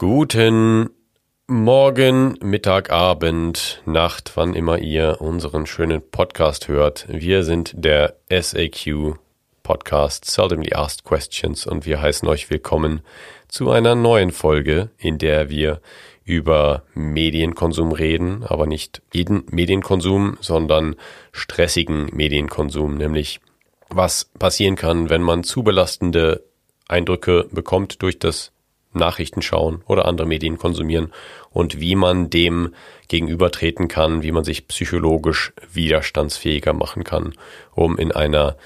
Guten Morgen, Mittag, Abend, Nacht, wann immer ihr unseren schönen Podcast hört. Wir sind der SAQ Podcast Seldomly Asked Questions und wir heißen euch willkommen zu einer neuen Folge, in der wir über Medienkonsum reden, aber nicht jeden Medienkonsum, sondern stressigen Medienkonsum, nämlich was passieren kann, wenn man zu belastende Eindrücke bekommt durch das Nachrichten schauen oder andere Medien konsumieren und wie man dem gegenübertreten kann, wie man sich psychologisch widerstandsfähiger machen kann, um in einer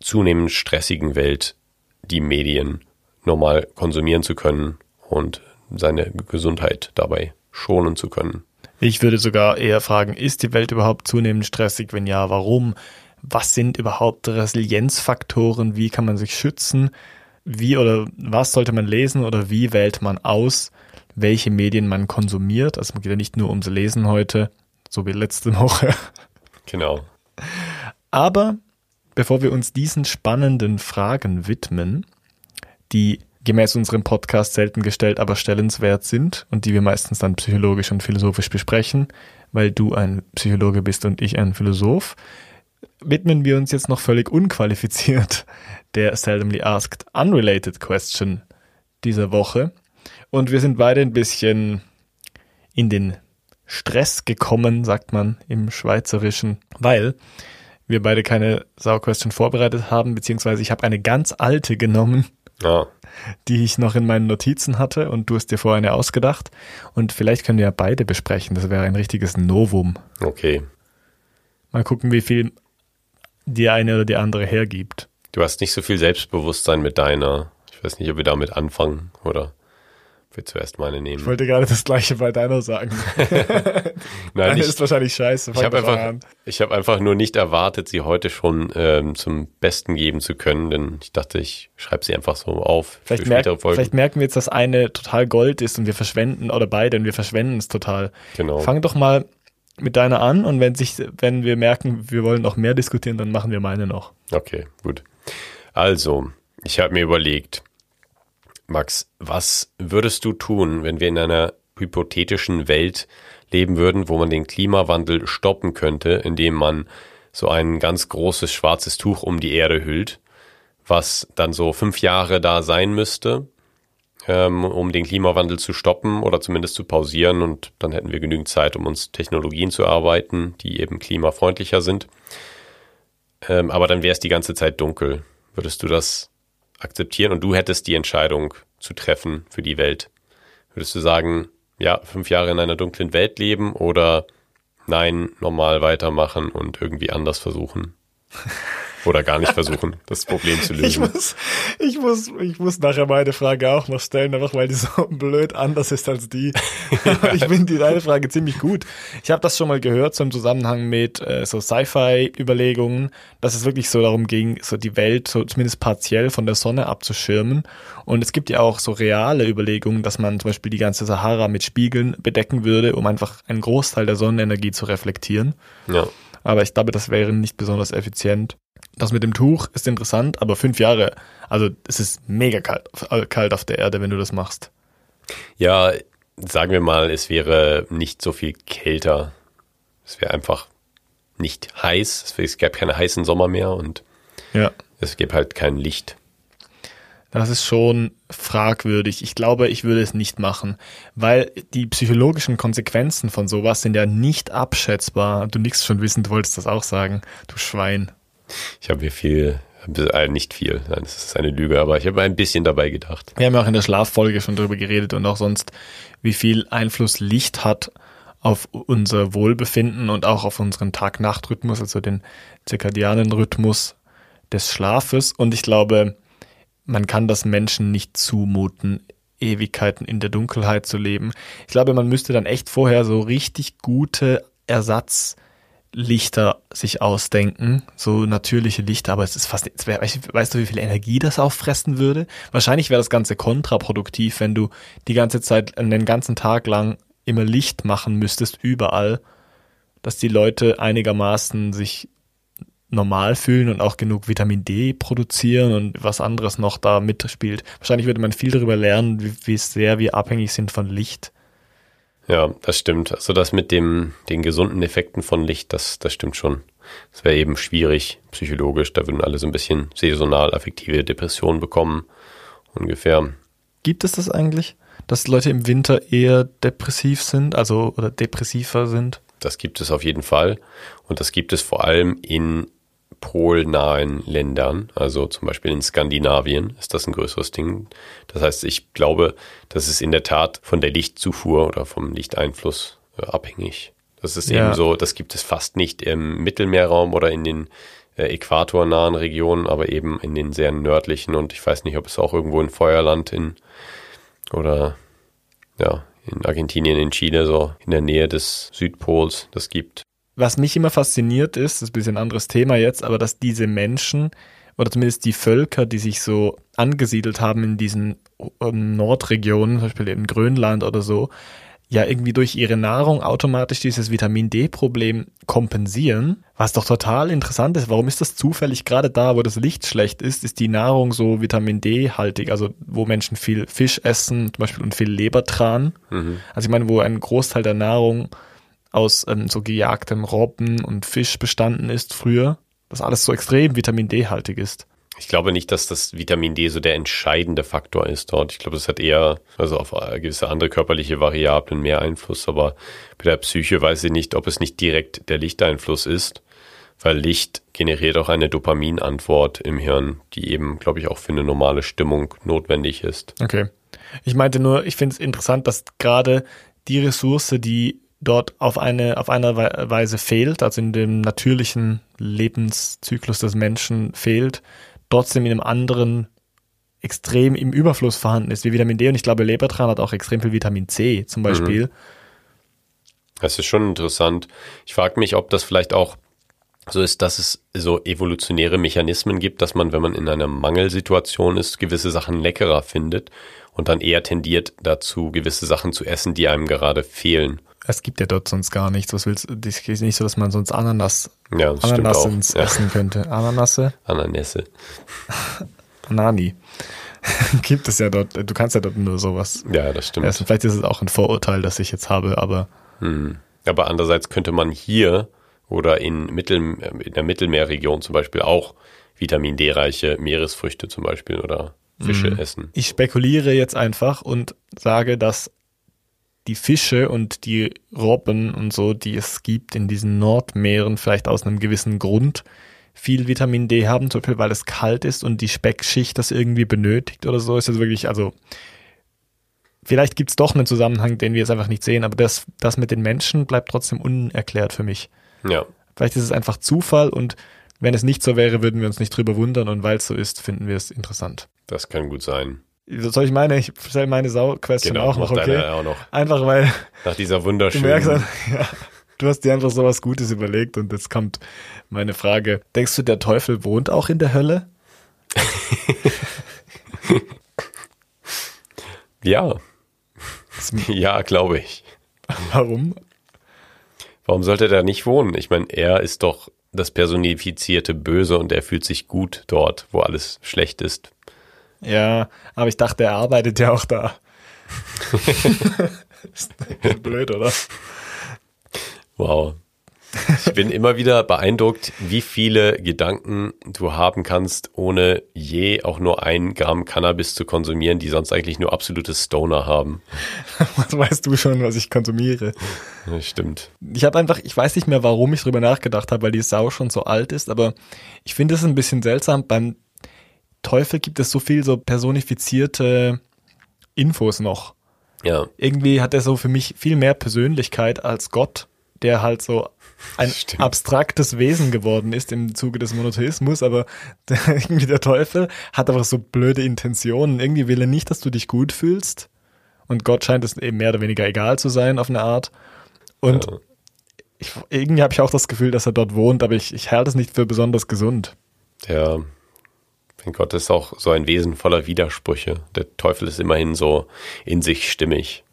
zunehmend stressigen Welt die Medien normal konsumieren zu können und seine Gesundheit dabei schonen zu können. Ich würde sogar eher fragen, ist die Welt überhaupt zunehmend stressig? Wenn ja, warum? Was sind überhaupt Resilienzfaktoren? Wie kann man sich schützen? Wie oder was sollte man lesen oder wie wählt man aus, welche Medien man konsumiert. Also man geht ja nicht nur ums Lesen heute, so wie letzte Woche. Genau. Aber bevor wir uns diesen spannenden Fragen widmen, die gemäß unserem Podcast selten gestellt, aber stellenswert sind und die wir meistens dann psychologisch und philosophisch besprechen, weil du ein Psychologe bist und ich ein Philosoph, widmen wir uns jetzt noch völlig unqualifiziert der Seldomly Asked Unrelated Question dieser Woche. Und wir sind beide ein bisschen in den Stress gekommen, sagt man im Schweizerischen, weil wir beide keine Sau Question vorbereitet haben, beziehungsweise ich habe eine ganz alte genommen, ja. die ich noch in meinen Notizen hatte und du hast dir vorher eine ausgedacht. Und vielleicht können wir ja beide besprechen. Das wäre ein richtiges Novum. Okay. Mal gucken, wie viel die eine oder die andere hergibt. Du hast nicht so viel Selbstbewusstsein mit deiner. Ich weiß nicht, ob wir damit anfangen oder ob wir zuerst meine nehmen. Ich wollte gerade das gleiche bei deiner sagen. Nein, Deine ist wahrscheinlich scheiße. Ich habe einfach, ich hab einfach nur nicht erwartet, sie heute schon ähm, zum Besten geben zu können, denn ich dachte, ich schreibe sie einfach so auf. Vielleicht, merk, vielleicht merken wir jetzt, dass eine total Gold ist und wir verschwenden, oder beide, und wir verschwenden es total. Genau. Fang doch mal mit deiner an und wenn sich, wenn wir merken, wir wollen noch mehr diskutieren, dann machen wir meine noch. Okay, gut. Also, ich habe mir überlegt, Max, was würdest du tun, wenn wir in einer hypothetischen Welt leben würden, wo man den Klimawandel stoppen könnte, indem man so ein ganz großes schwarzes Tuch um die Erde hüllt, was dann so fünf Jahre da sein müsste, ähm, um den Klimawandel zu stoppen oder zumindest zu pausieren und dann hätten wir genügend Zeit, um uns Technologien zu arbeiten, die eben klimafreundlicher sind. Ähm, aber dann wäre es die ganze Zeit dunkel. Würdest du das akzeptieren und du hättest die Entscheidung zu treffen für die Welt? Würdest du sagen, ja, fünf Jahre in einer dunklen Welt leben oder nein, normal weitermachen und irgendwie anders versuchen? Oder gar nicht versuchen, das Problem zu lösen. Ich muss, ich muss, ich muss nachher meine Frage auch noch stellen, einfach weil die so blöd anders ist als die. ich finde die deine Frage ziemlich gut. Ich habe das schon mal gehört so im Zusammenhang mit äh, so Sci-Fi-Überlegungen, dass es wirklich so darum ging, so die Welt so zumindest partiell von der Sonne abzuschirmen. Und es gibt ja auch so reale Überlegungen, dass man zum Beispiel die ganze Sahara mit Spiegeln bedecken würde, um einfach einen Großteil der Sonnenenergie zu reflektieren. Ja. Aber ich glaube, das wäre nicht besonders effizient. Das mit dem Tuch ist interessant, aber fünf Jahre, also es ist mega kalt, äh, kalt auf der Erde, wenn du das machst. Ja, sagen wir mal, es wäre nicht so viel kälter. Es wäre einfach nicht heiß. Es gäbe keine heißen Sommer mehr und ja. es gäbe halt kein Licht. Das ist schon fragwürdig. Ich glaube, ich würde es nicht machen, weil die psychologischen Konsequenzen von sowas sind ja nicht abschätzbar. Du nix schon wissen, du wolltest das auch sagen, du Schwein. Ich habe mir viel, äh, nicht viel, nein, das ist eine Lüge, aber ich habe ein bisschen dabei gedacht. Wir haben ja auch in der Schlaffolge schon darüber geredet und auch sonst, wie viel Einfluss Licht hat auf unser Wohlbefinden und auch auf unseren Tag-Nacht-Rhythmus, also den zirkadianen Rhythmus des Schlafes. Und ich glaube, man kann das Menschen nicht zumuten, Ewigkeiten in der Dunkelheit zu leben. Ich glaube, man müsste dann echt vorher so richtig gute Ersatz Lichter sich ausdenken, so natürliche Lichter, aber es ist fast, weißt du, wie viel Energie das auffressen würde? Wahrscheinlich wäre das Ganze kontraproduktiv, wenn du die ganze Zeit, einen ganzen Tag lang immer Licht machen müsstest, überall, dass die Leute einigermaßen sich normal fühlen und auch genug Vitamin D produzieren und was anderes noch da mitspielt. Wahrscheinlich würde man viel darüber lernen, wie, wie sehr wir abhängig sind von Licht. Ja, das stimmt. Also das mit dem, den gesunden Effekten von Licht, das, das stimmt schon. Es wäre eben schwierig, psychologisch. Da würden alle so ein bisschen saisonal affektive Depressionen bekommen, ungefähr. Gibt es das eigentlich, dass Leute im Winter eher depressiv sind, also oder depressiver sind? Das gibt es auf jeden Fall. Und das gibt es vor allem in polnahen Ländern, also zum Beispiel in Skandinavien ist das ein größeres Ding. Das heißt, ich glaube, das ist in der Tat von der Lichtzufuhr oder vom Lichteinfluss äh, abhängig. Das ist ja. eben so, das gibt es fast nicht im Mittelmeerraum oder in den äh, äquatornahen Regionen, aber eben in den sehr nördlichen und ich weiß nicht, ob es auch irgendwo in Feuerland in oder ja, in Argentinien, in Chile, so in der Nähe des Südpols das gibt was mich immer fasziniert ist, das ist ein bisschen ein anderes Thema jetzt, aber dass diese Menschen oder zumindest die Völker, die sich so angesiedelt haben in diesen ähm, Nordregionen, zum Beispiel in Grönland oder so, ja irgendwie durch ihre Nahrung automatisch dieses Vitamin D-Problem kompensieren, was doch total interessant ist. Warum ist das zufällig gerade da, wo das Licht schlecht ist, ist die Nahrung so Vitamin D-haltig, also wo Menschen viel Fisch essen, zum Beispiel und viel Lebertran. Mhm. Also ich meine, wo ein Großteil der Nahrung aus ähm, so gejagtem Robben und Fisch bestanden ist früher, dass alles so extrem Vitamin D-haltig ist. Ich glaube nicht, dass das Vitamin D so der entscheidende Faktor ist dort. Ich glaube, das hat eher, also auf gewisse andere körperliche Variablen mehr Einfluss, aber bei der Psyche weiß ich nicht, ob es nicht direkt der Lichteinfluss ist, weil Licht generiert auch eine Dopaminantwort im Hirn, die eben, glaube ich, auch für eine normale Stimmung notwendig ist. Okay. Ich meinte nur, ich finde es interessant, dass gerade die Ressource, die dort auf eine, auf eine Weise fehlt, also in dem natürlichen Lebenszyklus des Menschen fehlt, trotzdem in einem anderen extrem im Überfluss vorhanden ist, wie Vitamin D. Und ich glaube, Lebertran hat auch extrem viel Vitamin C zum Beispiel. Mhm. Das ist schon interessant. Ich frage mich, ob das vielleicht auch so ist, dass es so evolutionäre Mechanismen gibt, dass man, wenn man in einer Mangelsituation ist, gewisse Sachen leckerer findet und dann eher tendiert dazu, gewisse Sachen zu essen, die einem gerade fehlen. Es gibt ja dort sonst gar nichts. Was willst du? Es ist nicht so, dass man sonst Ananas, ja, Ananas ins ja. essen könnte. Ananasse? Ananässe. Anani. gibt es ja dort. Du kannst ja dort nur sowas. Ja, das stimmt. Essen. Vielleicht ist es auch ein Vorurteil, das ich jetzt habe, aber. Hm. Aber andererseits könnte man hier oder in, Mittel, in der Mittelmeerregion zum Beispiel auch Vitamin D-reiche Meeresfrüchte zum Beispiel oder Fische mhm. essen. Ich spekuliere jetzt einfach und sage, dass die Fische und die Robben und so, die es gibt in diesen Nordmeeren, vielleicht aus einem gewissen Grund viel Vitamin D haben, zum Beispiel weil es kalt ist und die Speckschicht das irgendwie benötigt oder so, ist das wirklich, also vielleicht gibt es doch einen Zusammenhang, den wir jetzt einfach nicht sehen, aber das, das mit den Menschen bleibt trotzdem unerklärt für mich. Ja. Vielleicht ist es einfach Zufall und wenn es nicht so wäre, würden wir uns nicht drüber wundern und weil es so ist, finden wir es interessant. Das kann gut sein. Soll ich meine? Ich stelle meine Sau-Question genau, auch noch, okay? Auch noch. Einfach weil. Nach dieser wunderschönen. Du merkst, ja, du hast dir einfach so was Gutes überlegt und jetzt kommt meine Frage. Denkst du, der Teufel wohnt auch in der Hölle? ja. Ja, glaube ich. Warum? Warum sollte er da nicht wohnen? Ich meine, er ist doch das personifizierte Böse und er fühlt sich gut dort, wo alles schlecht ist. Ja, aber ich dachte, er arbeitet ja auch da. ist blöd, oder? Wow. Ich bin immer wieder beeindruckt, wie viele Gedanken du haben kannst, ohne je auch nur ein Gramm Cannabis zu konsumieren, die sonst eigentlich nur absolute Stoner haben. Was weißt du schon, was ich konsumiere? Das stimmt. Ich habe einfach, ich weiß nicht mehr, warum ich drüber nachgedacht habe, weil die Sau schon so alt ist, aber ich finde es ein bisschen seltsam beim Teufel gibt es so viel so personifizierte Infos noch. Ja. Irgendwie hat er so für mich viel mehr Persönlichkeit als Gott, der halt so ein Stimmt. abstraktes Wesen geworden ist im Zuge des Monotheismus, aber der, irgendwie der Teufel hat einfach so blöde Intentionen. Irgendwie will er nicht, dass du dich gut fühlst. Und Gott scheint es eben mehr oder weniger egal zu sein auf eine Art. Und ja. ich, irgendwie habe ich auch das Gefühl, dass er dort wohnt, aber ich, ich halte es nicht für besonders gesund. Ja, mein Gott ist auch so ein Wesen voller Widersprüche. Der Teufel ist immerhin so in sich stimmig.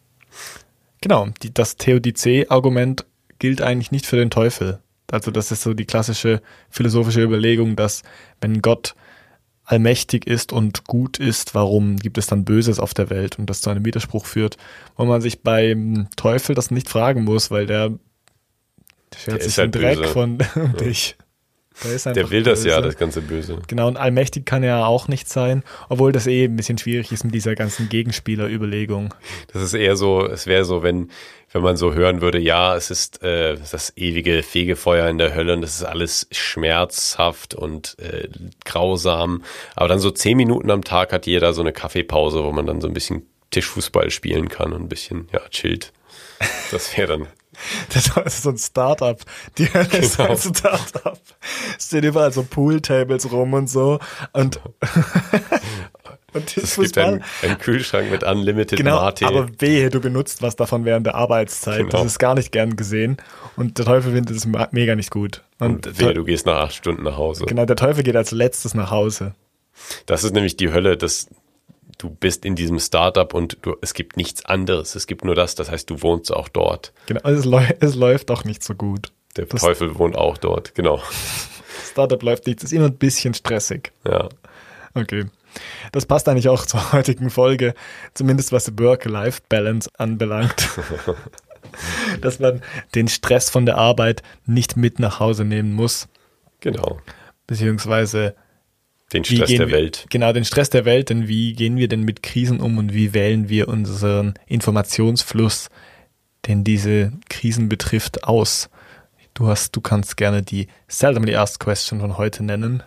Genau, die, das Theodizee-Argument gilt eigentlich nicht für den Teufel. Also das ist so die klassische philosophische Überlegung, dass wenn Gott allmächtig ist und gut ist, warum gibt es dann Böses auf der Welt und das zu einem Widerspruch führt, wo man sich beim Teufel das nicht fragen muss, weil der schert sich halt den Dreck böse. von dich. Der, ist Der will das ja, böse. das ganze Böse. Genau, und allmächtig kann er auch nicht sein, obwohl das eh ein bisschen schwierig ist mit dieser ganzen Gegenspielerüberlegung. Das ist eher so, es wäre so, wenn, wenn man so hören würde, ja, es ist äh, das ewige Fegefeuer in der Hölle und das ist alles schmerzhaft und äh, grausam. Aber dann so zehn Minuten am Tag hat jeder so eine Kaffeepause, wo man dann so ein bisschen Tischfußball spielen kann und ein bisschen, ja, chillt. Das wäre dann. Das ist so ein Startup. Die Hölle ist Genau. ein Startup. Es stehen überall so Pooltables rum und so. Und, und Es gibt einen, einen Kühlschrank mit Unlimited Genau, Mate. aber wehe, du benutzt was davon während der Arbeitszeit. Genau. Das ist gar nicht gern gesehen. Und der Teufel findet es mega nicht gut. Und, und wehe, du gehst nach acht Stunden nach Hause. genau, der Teufel geht als letztes nach Hause. Das ist nämlich die Hölle, dass du bist in diesem Startup und du, es gibt nichts anderes. Es gibt nur das, das heißt, du wohnst auch dort. Genau, es, läu es läuft auch nicht so gut. Der Das- Teufel wohnt auch dort, genau. Startup läuft nicht, es ist immer ein bisschen stressig. Ja. Okay. Das passt eigentlich auch zur heutigen Folge, zumindest was Work-Life-Balance anbelangt. Dass man den Stress von der Arbeit nicht mit nach Hause nehmen muss, Genau. beziehungsweise Den Stress der wir, Welt. Genau, den Stress der Welt, denn wie gehen wir denn mit Krisen um und wie wählen wir unseren Informationsfluss, den diese Krisen betrifft, aus? Du hast, du kannst gerne die seldomly asked question von heute nennen.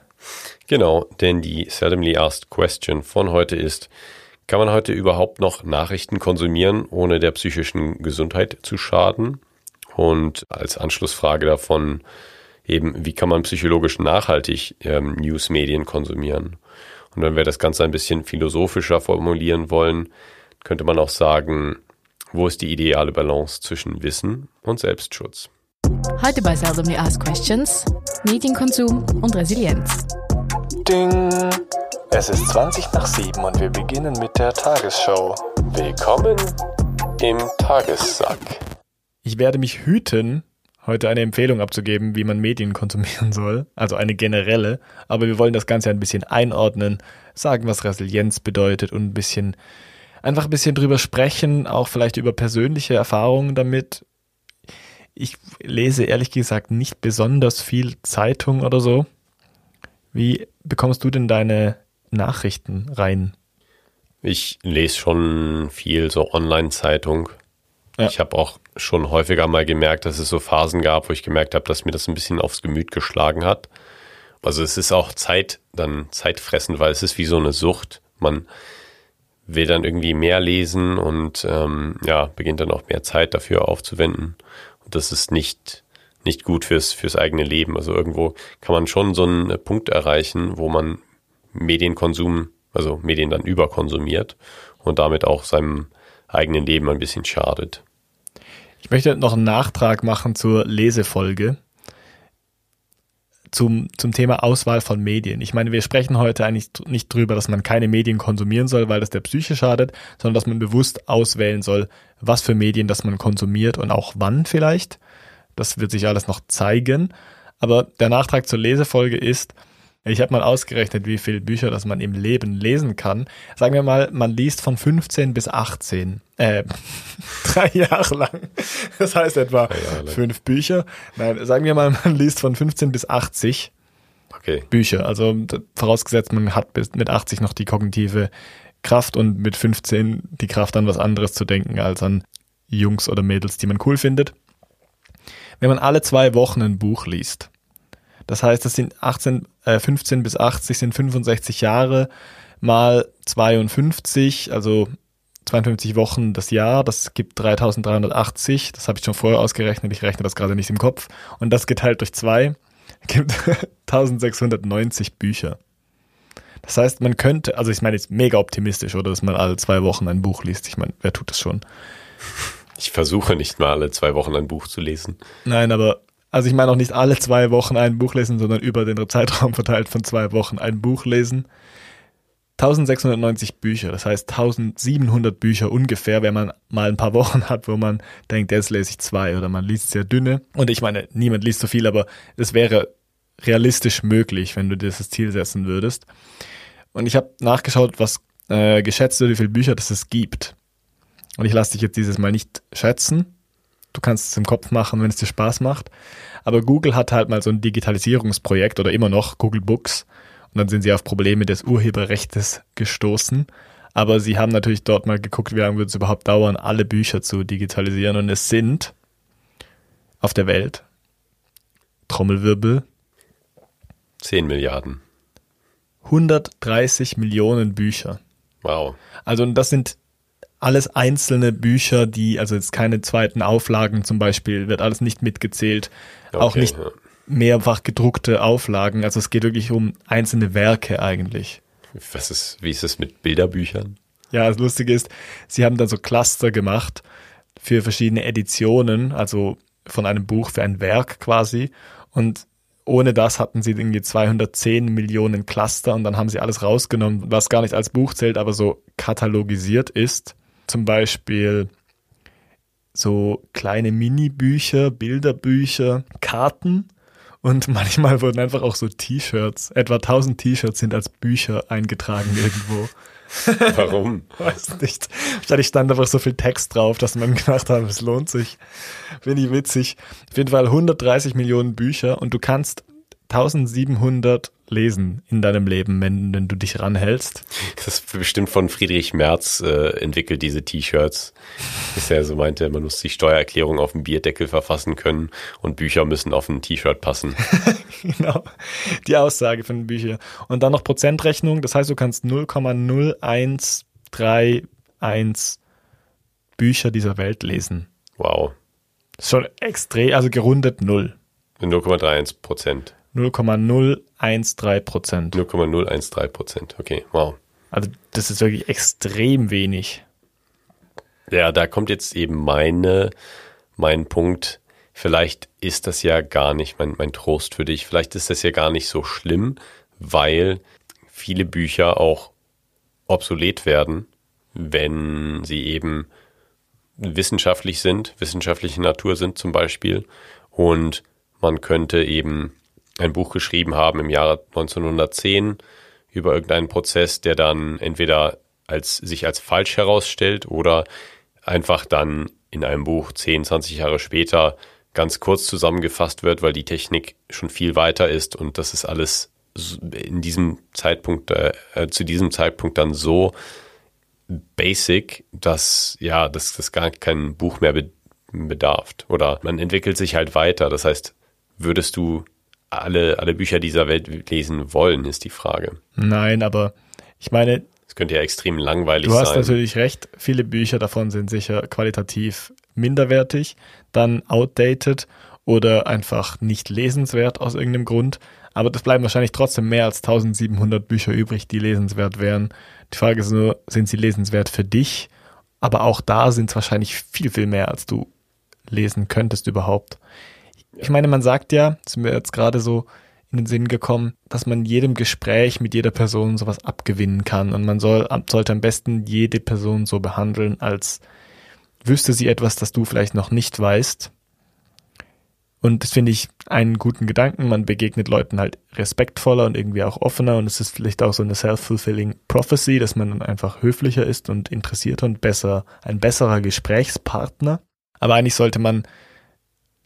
Genau, denn die seldomly asked question von heute ist, kann man heute überhaupt noch Nachrichten konsumieren, ohne der psychischen Gesundheit zu schaden? Und als Anschlussfrage davon eben, wie kann man psychologisch nachhaltig ähm, Newsmedien konsumieren? Und wenn wir das Ganze ein bisschen philosophischer formulieren wollen, könnte man auch sagen, wo ist die ideale Balance zwischen Wissen und Selbstschutz? Heute bei Seldomly Asked Questions Medienkonsum und Resilienz. Ding! Es ist 20 nach 7 und wir beginnen mit der Tagesschau. Willkommen im Tagessack. Ich werde mich hüten, heute eine Empfehlung abzugeben, wie man Medien konsumieren soll, also eine generelle, aber wir wollen das Ganze ein bisschen einordnen, sagen, was Resilienz bedeutet und ein bisschen, einfach ein bisschen drüber sprechen, auch vielleicht über persönliche Erfahrungen damit. Ich lese ehrlich gesagt nicht besonders viel Zeitung oder so. Wie bekommst du denn deine Nachrichten rein? Ich lese schon viel so Online-Zeitung. Ja. Ich habe auch schon häufiger mal gemerkt, dass es so Phasen gab, wo ich gemerkt habe, dass mir das ein bisschen aufs Gemüt geschlagen hat. Also es ist auch Zeit, dann zeitfressend, weil es ist wie so eine Sucht. Man will dann irgendwie mehr lesen und ähm, ja, beginnt dann auch mehr Zeit dafür aufzuwenden. Und das ist nicht, nicht gut fürs, fürs eigene Leben. Also irgendwo kann man schon so einen Punkt erreichen, wo man Medienkonsum, also Medien dann überkonsumiert und damit auch seinem eigenen Leben ein bisschen schadet. Ich möchte noch einen Nachtrag machen zur Lesefolge zum, zum Thema Auswahl von Medien. Ich meine, wir sprechen heute eigentlich nicht drüber, dass man keine Medien konsumieren soll, weil das der Psyche schadet, sondern dass man bewusst auswählen soll, was für Medien das man konsumiert und auch wann vielleicht. Das wird sich alles noch zeigen. Aber der Nachtrag zur Lesefolge ist, ich habe mal ausgerechnet, wie viele Bücher das man im Leben lesen kann. Sagen wir mal, man liest von 15 bis 18. Äh, drei Jahre lang. Das heißt etwa fünf Bücher. Nein, sagen wir mal, man liest von 15 bis 80 Okay. Bücher. Also vorausgesetzt, man hat bis mit 80 noch die kognitive Kraft und mit 15 die Kraft an was anderes zu denken als an Jungs oder Mädels, die man cool findet. Wenn man alle zwei Wochen ein Buch liest, das heißt, das sind 18, äh, 15 bis 80 sind 65 Jahre mal 52, also 52 Wochen das Jahr, das gibt 3380, das habe ich schon vorher ausgerechnet, ich rechne das gerade nicht im Kopf. Und das geteilt durch zwei gibt 1690 Bücher. Das heißt, man könnte, also ich meine jetzt mega optimistisch, oder dass man alle zwei Wochen ein Buch liest. Ich meine, wer tut das schon? Ich versuche nicht mal alle zwei Wochen ein Buch zu lesen. Nein, aber also ich meine auch nicht alle zwei Wochen ein Buch lesen, sondern über den Zeitraum verteilt von zwei Wochen ein Buch lesen. 1690 Bücher, das heißt 1700 Bücher ungefähr, wenn man mal ein paar Wochen hat, wo man denkt, jetzt lese ich zwei oder man liest sehr dünne. Und ich meine, niemand liest so viel, aber es wäre realistisch möglich, wenn du dir das Ziel setzen würdest. Und ich habe nachgeschaut, was äh, geschätzt wird, wie viele Bücher das es gibt. Und ich lasse dich jetzt dieses Mal nicht schätzen. Du kannst es im Kopf machen, wenn es dir Spaß macht. Aber Google hat halt mal so ein Digitalisierungsprojekt oder immer noch Google Books. Und dann sind sie auf Probleme des Urheberrechts gestoßen. Aber sie haben natürlich dort mal geguckt, wie lange wird es überhaupt dauern, alle Bücher zu digitalisieren. Und es sind auf der Welt Trommelwirbel 10 Milliarden. 130 Millionen Bücher. Wow. Also und das sind alles einzelne Bücher, die, also jetzt keine zweiten Auflagen zum Beispiel, wird alles nicht mitgezählt. Okay, auch nicht ja. mehrfach gedruckte Auflagen. Also es geht wirklich um einzelne Werke eigentlich. Was ist, wie ist es mit Bilderbüchern? Ja, das Lustige ist, sie haben dann so Cluster gemacht für verschiedene Editionen, also von einem Buch für ein Werk quasi. Und ohne das hatten sie irgendwie 210 Millionen Cluster und dann haben sie alles rausgenommen, was gar nicht als Buch zählt, aber so katalogisiert ist. Zum Beispiel so kleine Mini-Bücher, Bilderbücher, Karten und manchmal wurden einfach auch so T-Shirts, etwa 1000 T-Shirts sind als Bücher eingetragen irgendwo. Warum? Weiß nicht. Wahrscheinlich stand einfach so viel Text drauf, dass man gedacht hat, es lohnt sich. Finde ich witzig. Auf jeden Fall 130 Millionen Bücher und du kannst 1700 lesen in deinem Leben, wenn, wenn du dich ranhältst. Das ist bestimmt von Friedrich Merz äh, entwickelt, diese T-Shirts. Dass er so meinte, man muss die Steuererklärung auf dem Bierdeckel verfassen können und Bücher müssen auf ein T-Shirt passen. genau. Die Aussage von Büchern. Und dann noch Prozentrechnung. Das heißt, du kannst 0,0131 Bücher dieser Welt lesen. Wow. Schon extrem, also gerundet null. 0,31 Prozent. 0,013 Prozent. 0,013 Prozent. Okay, wow. Also das ist wirklich extrem wenig. Ja, da kommt jetzt eben meine, mein Punkt. Vielleicht ist das ja gar nicht mein, mein Trost für dich. Vielleicht ist das ja gar nicht so schlimm, weil viele Bücher auch obsolet werden, wenn sie eben wissenschaftlich sind, wissenschaftliche Natur sind zum Beispiel. Und man könnte eben ein Buch geschrieben haben im Jahre 1910 über irgendeinen Prozess, der dann entweder als, sich als falsch herausstellt oder einfach dann in einem Buch 10, 20 Jahre später ganz kurz zusammengefasst wird, weil die Technik schon viel weiter ist und das ist alles in diesem Zeitpunkt, äh, zu diesem Zeitpunkt dann so basic, dass ja, dass das gar kein Buch mehr be bedarf. Oder man entwickelt sich halt weiter. Das heißt, würdest du alle, alle Bücher dieser Welt lesen wollen, ist die Frage. Nein, aber ich meine, Es könnte ja extrem langweilig du hast sein. natürlich recht. Viele Bücher davon sind sicher qualitativ minderwertig, dann outdated oder einfach nicht lesenswert aus irgendeinem Grund. Aber das bleiben wahrscheinlich trotzdem mehr als 1700 Bücher übrig, die lesenswert wären. Die Frage ist nur, sind sie lesenswert für dich? Aber auch da sind es wahrscheinlich viel, viel mehr, als du lesen könntest überhaupt. Ich meine, man sagt ja, ist mir jetzt gerade so in den Sinn gekommen, dass man jedem Gespräch mit jeder Person sowas abgewinnen kann und man soll, sollte am besten jede Person so behandeln, als wüsste sie etwas, das du vielleicht noch nicht weißt. Und das finde ich einen guten Gedanken. Man begegnet Leuten halt respektvoller und irgendwie auch offener und es ist vielleicht auch so eine self-fulfilling prophecy, dass man dann einfach höflicher ist und interessierter und besser, ein besserer Gesprächspartner. Aber eigentlich sollte man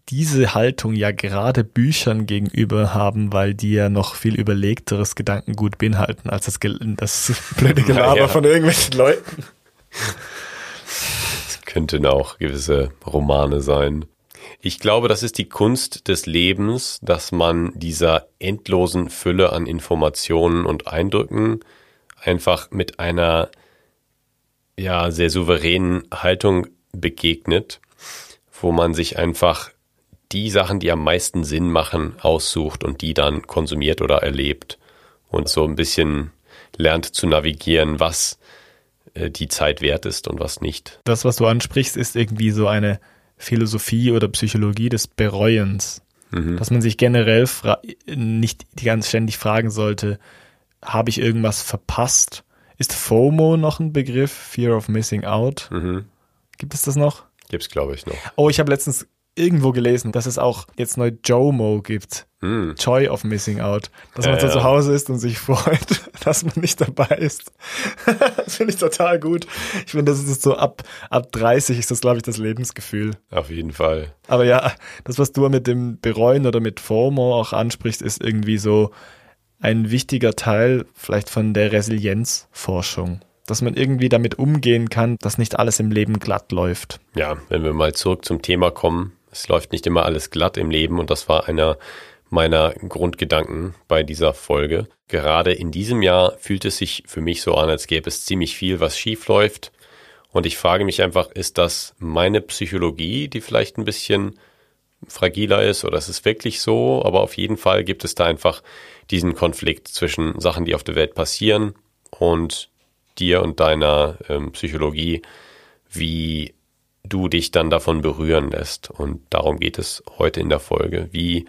diese Haltung ja gerade Büchern gegenüber haben, weil die ja noch viel überlegteres Gedankengut beinhalten als das, Gel das blöde Gelaber Ja. von irgendwelchen Leuten. Das könnten auch gewisse Romane sein. Ich glaube, das ist die Kunst des Lebens, dass man dieser endlosen Fülle an Informationen und Eindrücken einfach mit einer ja sehr souveränen Haltung begegnet, wo man sich einfach die Sachen, die am meisten Sinn machen, aussucht und die dann konsumiert oder erlebt und so ein bisschen lernt zu navigieren, was äh, die Zeit wert ist und was nicht. Das, was du ansprichst, ist irgendwie so eine Philosophie oder Psychologie des Bereuens. Dass man sich generell nicht die ganz ständig fragen sollte, habe ich irgendwas verpasst? Ist FOMO noch ein Begriff? Fear of Missing Out? Mhm. Gibt es das noch? Gibt's, glaube ich, noch. Oh, ich habe letztens irgendwo gelesen, dass es auch jetzt neu JOMO gibt. Hm. Joy of Missing Out. Dass Ja, man so ja. zu Hause ist und sich freut, dass man nicht dabei ist. das finde ich total gut. Ich finde, das ist so ab, ab 30 ist das, glaube ich, das Lebensgefühl. Auf jeden Fall. Aber ja, das, was du mit dem Bereuen oder mit FOMO auch ansprichst, ist irgendwie so ein wichtiger Teil vielleicht von der Resilienzforschung. Dass man irgendwie damit umgehen kann, dass nicht alles im Leben glatt läuft. Ja, wenn wir mal zurück zum Thema kommen, es läuft nicht immer alles glatt im Leben und das war einer meiner Grundgedanken bei dieser Folge. Gerade in diesem Jahr fühlt es sich für mich so an, als gäbe es ziemlich viel, was schief läuft. Und ich frage mich einfach, ist das meine Psychologie, die vielleicht ein bisschen fragiler ist oder ist es wirklich so? Aber auf jeden Fall gibt es da einfach diesen Konflikt zwischen Sachen, die auf der Welt passieren und dir und deiner ähm, Psychologie, wie du dich dann davon berühren lässt. Und darum geht es heute in der Folge. Wie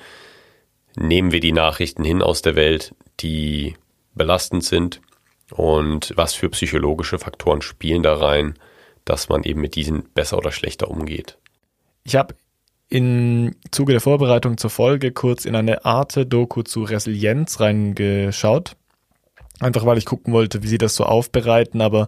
nehmen wir die Nachrichten hin aus der Welt, die belastend sind und was für psychologische Faktoren spielen da rein, dass man eben mit diesen besser oder schlechter umgeht. Ich habe im Zuge der Vorbereitung zur Folge kurz in eine Arte-Doku zu Resilienz reingeschaut. Einfach weil ich gucken wollte, wie sie das so aufbereiten, aber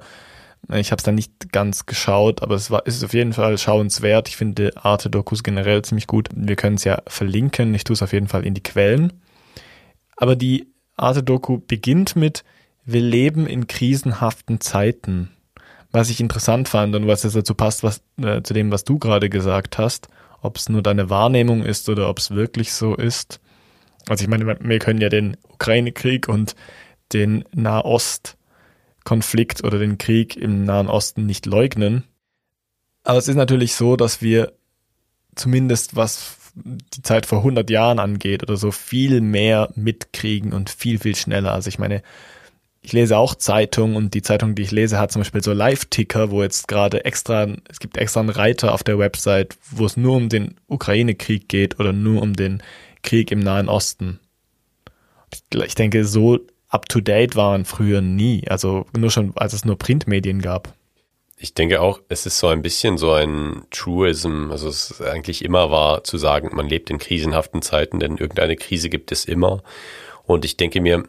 ich habe es dann nicht ganz geschaut, aber es war, ist auf jeden Fall schauenswert. Ich finde Arte-Dokus generell ziemlich gut. Wir können es ja verlinken. Ich tue es auf jeden Fall in die Quellen. Aber die Arte-Doku beginnt mit, wir leben in krisenhaften Zeiten. Was ich interessant fand und was jetzt dazu passt, was, äh, zu dem, was du gerade gesagt hast, ob es nur deine Wahrnehmung ist oder ob es wirklich so ist. Also ich meine, wir können ja den Ukraine-Krieg und den Nahost-Konflikt oder den Krieg im Nahen Osten nicht leugnen. Aber es ist natürlich so, dass wir zumindest was die Zeit vor 100 Jahren angeht oder so viel mehr mitkriegen und viel, viel schneller. Also ich meine, ich lese auch Zeitungen und die Zeitung, die ich lese, hat zum Beispiel so Live-Ticker, wo jetzt gerade extra, es gibt extra einen Reiter auf der Website, wo es nur um den Ukraine-Krieg geht oder nur um den Krieg im Nahen Osten. Ich denke, so up-to-date waren früher nie, also nur schon, als es nur Printmedien gab. Ich denke auch, es ist so ein bisschen so ein Truism, also es ist eigentlich immer war zu sagen, man lebt in krisenhaften Zeiten, denn irgendeine Krise gibt es immer. Und ich denke mir,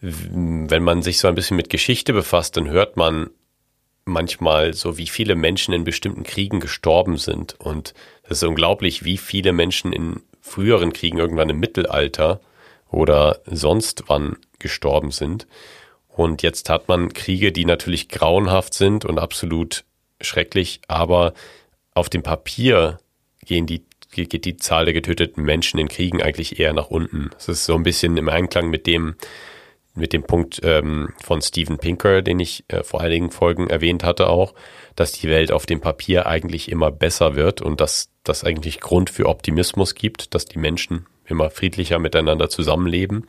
wenn man sich so ein bisschen mit Geschichte befasst, dann hört man manchmal so, wie viele Menschen in bestimmten Kriegen gestorben sind. Und es ist unglaublich, wie viele Menschen in früheren Kriegen irgendwann im Mittelalter oder sonst wann gestorben sind. Und jetzt hat man Kriege, die natürlich grauenhaft sind und absolut schrecklich, aber auf dem Papier gehen die, geht die Zahl der getöteten Menschen in Kriegen eigentlich eher nach unten. Das ist so ein bisschen im Einklang mit dem, mit dem Punkt ähm, von Steven Pinker, den ich äh, vor einigen Folgen erwähnt hatte auch, dass die Welt auf dem Papier eigentlich immer besser wird und dass das eigentlich Grund für Optimismus gibt, dass die Menschen immer friedlicher miteinander zusammenleben.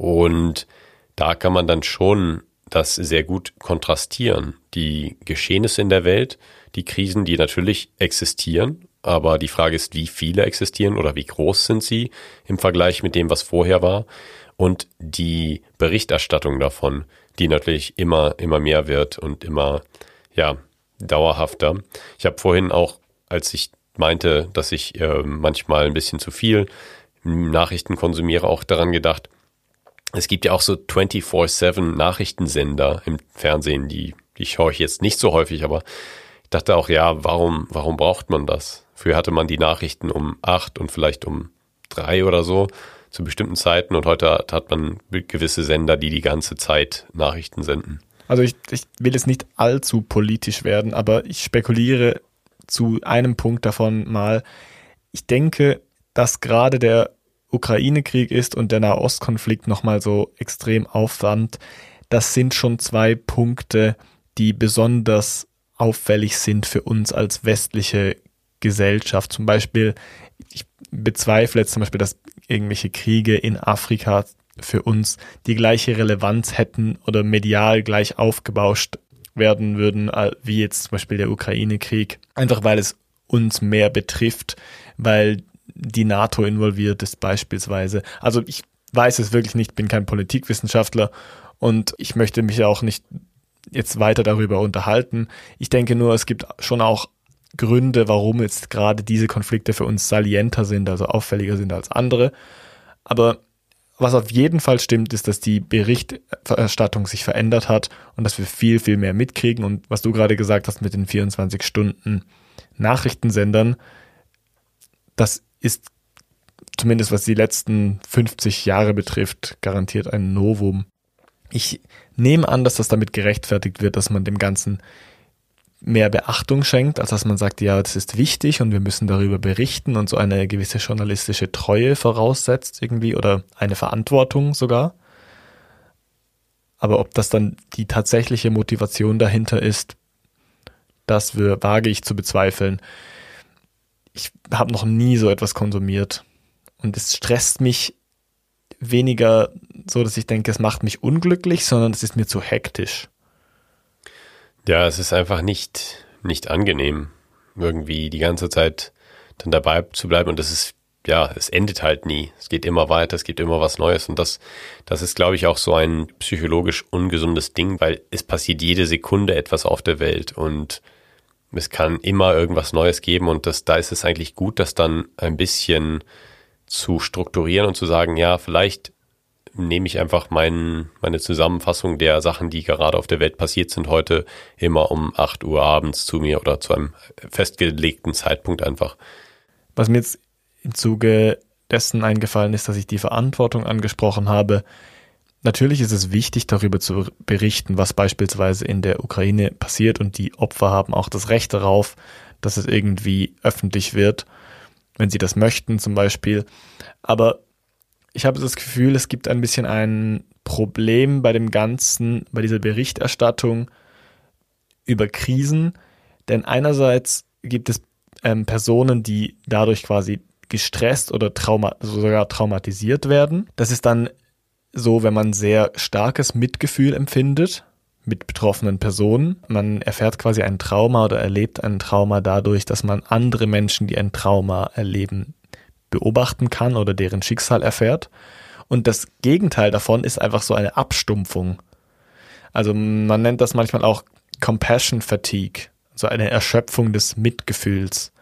Und da kann man dann schon das sehr gut kontrastieren. Die Geschehnisse in der Welt, die Krisen, die natürlich existieren, aber die Frage ist, wie viele existieren oder wie groß sind sie im Vergleich mit dem, was vorher war und die Berichterstattung davon, die natürlich immer, immer mehr wird und immer, ja, dauerhafter. Ich habe vorhin auch, als ich meinte, dass ich äh, manchmal ein bisschen zu viel Nachrichten konsumiere, auch daran gedacht, es gibt ja auch so 24-7 Nachrichtensender im Fernsehen, die, die schaue ich jetzt nicht so häufig, aber ich dachte auch, ja, warum, warum braucht man das? Früher hatte man die Nachrichten um acht und vielleicht um drei oder so zu bestimmten Zeiten und heute hat man gewisse Sender, die die ganze Zeit Nachrichten senden. Also ich, ich will jetzt nicht allzu politisch werden, aber ich spekuliere zu einem Punkt davon mal. Ich denke, dass gerade der Ukraine-Krieg ist und der Nahostkonflikt nochmal so extrem aufwand, das sind schon zwei Punkte, die besonders auffällig sind für uns als westliche Gesellschaft. Zum Beispiel, ich bezweifle jetzt zum Beispiel, dass irgendwelche Kriege in Afrika für uns die gleiche Relevanz hätten oder medial gleich aufgebauscht werden würden, wie jetzt zum Beispiel der Ukraine-Krieg. Einfach weil es uns mehr betrifft, weil die NATO involviert ist beispielsweise. Also ich weiß es wirklich nicht, bin kein Politikwissenschaftler Und ich möchte mich auch nicht jetzt weiter darüber unterhalten. Ich denke nur, es gibt schon auch Gründe, warum jetzt gerade diese Konflikte für uns salienter sind, also auffälliger sind als andere. Aber was auf jeden Fall stimmt, ist, dass die Berichterstattung sich verändert hat und dass wir viel, viel mehr mitkriegen. Und was du gerade gesagt hast mit den 24 Stunden Nachrichtensendern, das ist zumindest was die letzten 50 Jahre betrifft, garantiert ein Novum. Ich nehme an, dass das damit gerechtfertigt wird, dass man dem Ganzen mehr Beachtung schenkt, als dass man sagt, ja, das ist wichtig und wir müssen darüber berichten und so eine gewisse journalistische Treue voraussetzt irgendwie oder eine Verantwortung sogar. Aber ob das dann die tatsächliche Motivation dahinter ist, das wage ich zu bezweifeln. Ich habe noch nie so etwas konsumiert und es stresst mich weniger so, dass ich denke, es macht mich unglücklich, sondern es ist mir zu hektisch. Ja, es ist einfach nicht, nicht angenehm, irgendwie die ganze Zeit dann dabei zu bleiben und das ist, ja, es endet halt nie. Es geht immer weiter, es gibt immer was Neues und das, das ist, glaube ich, auch so ein psychologisch ungesundes Ding, weil es passiert jede Sekunde etwas auf der Welt und es kann immer irgendwas Neues geben und das, da ist es eigentlich gut, das dann ein bisschen zu strukturieren und zu sagen, ja, vielleicht nehme ich einfach mein, meine Zusammenfassung der Sachen, die gerade auf der Welt passiert sind, heute immer um 8 Uhr abends zu mir oder zu einem festgelegten Zeitpunkt einfach. Was mir jetzt im Zuge dessen eingefallen ist, dass ich die Verantwortung angesprochen habe. Natürlich ist es wichtig, darüber zu berichten, was beispielsweise in der Ukraine passiert und die Opfer haben auch das Recht darauf, dass es irgendwie öffentlich wird, wenn sie das möchten zum Beispiel. Aber ich habe das Gefühl, es gibt ein bisschen ein Problem bei dem Ganzen, bei dieser Berichterstattung über Krisen. Denn einerseits gibt es ähm, Personen, die dadurch quasi gestresst oder trauma sogar traumatisiert werden. Das ist dann so, wenn man sehr starkes Mitgefühl empfindet mit betroffenen Personen. Man erfährt quasi ein Trauma oder erlebt ein Trauma dadurch, dass man andere Menschen, die ein Trauma erleben, beobachten kann oder deren Schicksal erfährt. Und das Gegenteil davon ist einfach so eine Abstumpfung. Also man nennt das manchmal auch Compassion Fatigue, so eine Erschöpfung des Mitgefühls.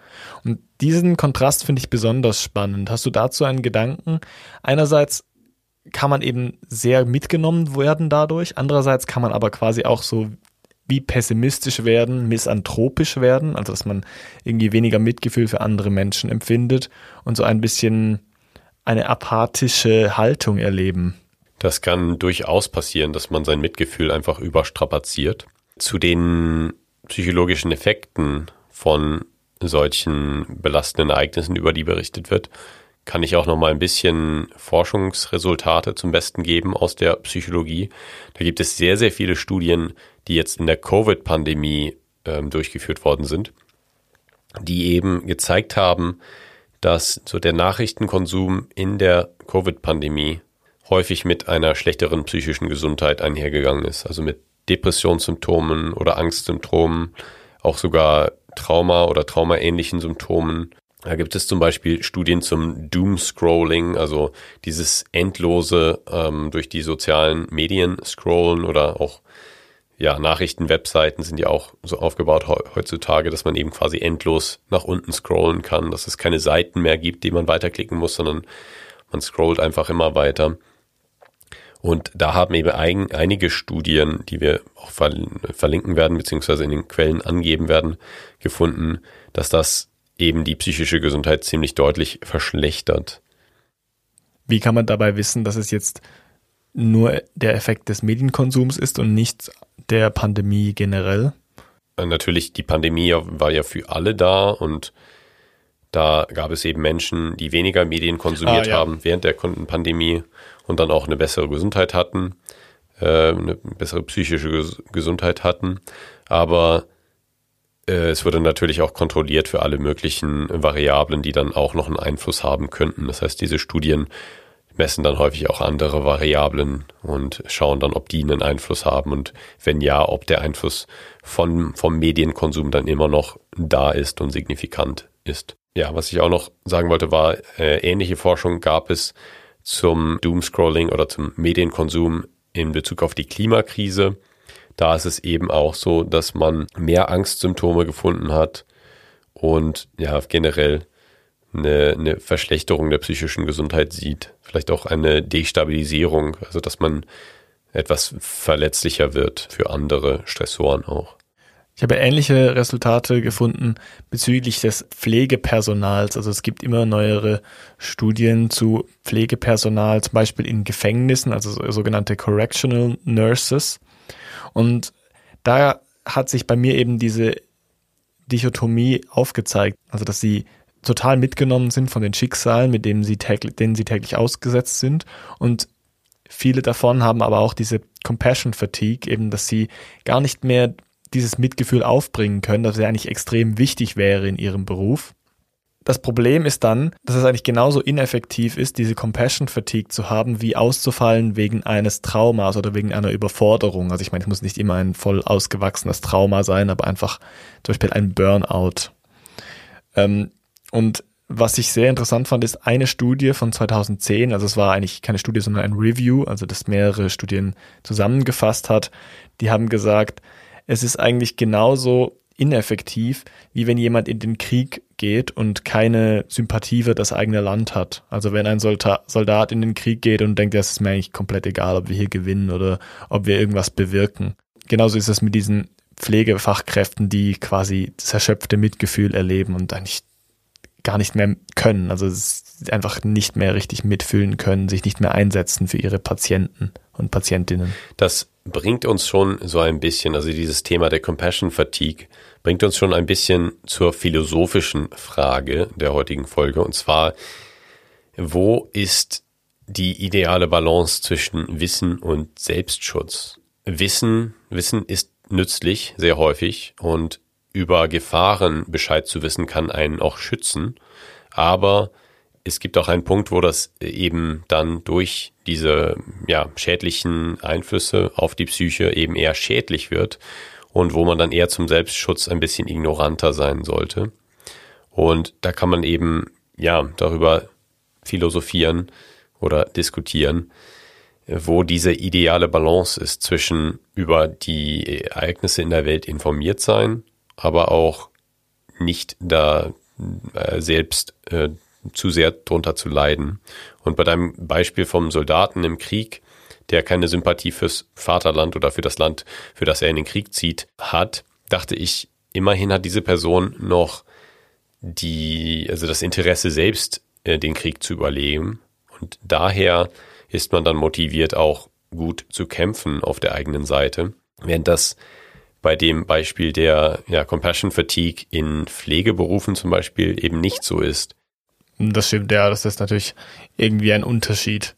Und diesen Kontrast finde ich besonders spannend. Hast du dazu einen Gedanken? Einerseits kann man eben sehr mitgenommen werden dadurch, andererseits kann man aber quasi auch so wie pessimistisch werden, misanthropisch werden, also dass man irgendwie weniger Mitgefühl für andere Menschen empfindet und so ein bisschen eine apathische Haltung erleben. Das kann durchaus passieren, dass man sein Mitgefühl einfach überstrapaziert. Zu den psychologischen Effekten von solchen belastenden Ereignissen, über die berichtet wird, kann ich auch noch mal ein bisschen Forschungsresultate zum Besten geben aus der Psychologie. Da gibt es sehr, sehr viele Studien, die jetzt in der Covid-Pandemie ähm, durchgeführt worden sind, die eben gezeigt haben, dass so der Nachrichtenkonsum in der Covid-Pandemie häufig mit einer schlechteren psychischen Gesundheit einhergegangen ist, also mit Depressionssymptomen oder Angstsymptomen, auch sogar Trauma oder traumaähnlichen Symptomen da gibt es zum Beispiel Studien zum Doom-Scrolling, also dieses endlose ähm, durch die sozialen Medien scrollen oder auch ja, Nachrichtenwebseiten sind ja auch so aufgebaut heutzutage, dass man eben quasi endlos nach unten scrollen kann, dass es keine Seiten mehr gibt, die man weiterklicken muss, sondern man scrollt einfach immer weiter. Und da haben eben ein, einige Studien, die wir auch verlinken werden, beziehungsweise in den Quellen angeben werden, gefunden, dass das eben die psychische Gesundheit ziemlich deutlich verschlechtert. Wie kann man dabei wissen, dass es jetzt nur der Effekt des Medienkonsums ist und nicht der Pandemie generell? Äh, natürlich, die Pandemie war ja für alle da und da gab es eben Menschen, die weniger Medien konsumiert ah, ja. haben während der Pandemie und dann auch eine bessere Gesundheit hatten, äh, eine bessere psychische Gesundheit hatten. Aber es wurde natürlich auch kontrolliert für alle möglichen Variablen, die dann auch noch einen Einfluss haben könnten. Das heißt, diese Studien messen dann häufig auch andere Variablen und schauen dann, ob die einen Einfluss haben und wenn ja, ob der Einfluss von, vom Medienkonsum dann immer noch da ist und signifikant ist. Ja, was ich auch noch sagen wollte, war, äh, ähnliche Forschung gab es zum Doomscrolling oder zum Medienkonsum in Bezug auf die Klimakrise. Da ist es eben auch so, dass man mehr Angstsymptome gefunden hat und ja, generell eine, eine Verschlechterung der psychischen Gesundheit sieht. Vielleicht auch eine Destabilisierung, also dass man etwas verletzlicher wird für andere Stressoren auch. Ich habe ähnliche Resultate gefunden bezüglich des Pflegepersonals. Also es gibt immer neuere Studien zu Pflegepersonal, zum Beispiel in Gefängnissen, also sogenannte Correctional Nurses. Und da hat sich bei mir eben diese Dichotomie aufgezeigt, also dass sie total mitgenommen sind von den Schicksalen, mit denen sie täglich, denen sie täglich ausgesetzt sind und viele davon haben aber auch diese Compassion Fatigue, eben, dass sie gar nicht mehr dieses Mitgefühl aufbringen können, dass es eigentlich extrem wichtig wäre in ihrem Beruf. Das Problem ist dann, dass es eigentlich genauso ineffektiv ist, diese Compassion Fatigue zu haben, wie auszufallen wegen eines Traumas oder wegen einer Überforderung. Also ich meine, es muss nicht immer ein voll ausgewachsenes Trauma sein, aber einfach zum Beispiel ein Burnout. Ähm, und was ich sehr interessant fand, ist eine Studie von 2010, also es war eigentlich keine Studie, sondern ein Review, also das mehrere Studien zusammengefasst hat. Die haben gesagt, es ist eigentlich genauso ineffektiv, wie wenn jemand in den Krieg geht und keine Sympathie für das eigene Land hat. Also wenn ein Soldat in den Krieg geht und denkt, das ist mir eigentlich komplett egal, ob wir hier gewinnen oder ob wir irgendwas bewirken. Genauso ist es mit diesen Pflegefachkräften, die quasi das erschöpfte Mitgefühl erleben und eigentlich gar nicht mehr können. Also einfach nicht mehr richtig mitfühlen können, sich nicht mehr einsetzen für ihre Patienten und Patientinnen. Das bringt uns schon so ein bisschen, also dieses Thema der Compassion Fatigue, bringt uns schon ein bisschen zur philosophischen Frage der heutigen Folge. Und zwar, wo ist die ideale Balance zwischen Wissen und Selbstschutz? Wissen, Wissen ist nützlich, sehr häufig, und über Gefahren Bescheid zu wissen kann einen auch schützen. Aber es gibt auch einen Punkt, wo das eben dann durch diese ja, schädlichen Einflüsse auf die Psyche eben eher schädlich wird und wo man dann eher zum Selbstschutz ein bisschen ignoranter sein sollte. Und da kann man eben ja darüber philosophieren oder diskutieren, wo diese ideale Balance ist zwischen über die Ereignisse in der Welt informiert sein, aber auch nicht da äh, selbst äh, zu sehr drunter zu leiden. Und bei deinem Beispiel vom Soldaten im Krieg, der keine Sympathie fürs Vaterland oder für das Land, für das er in den Krieg zieht, hat, dachte ich, immerhin hat diese Person noch die, also das Interesse selbst, äh, den Krieg zu überleben. Und daher ist man dann motiviert, auch gut zu kämpfen auf der eigenen Seite. Während das bei dem Beispiel der ja, Compassion Fatigue in Pflegeberufen zum Beispiel eben nicht so ist. Das stimmt, ja, das ist natürlich irgendwie ein Unterschied.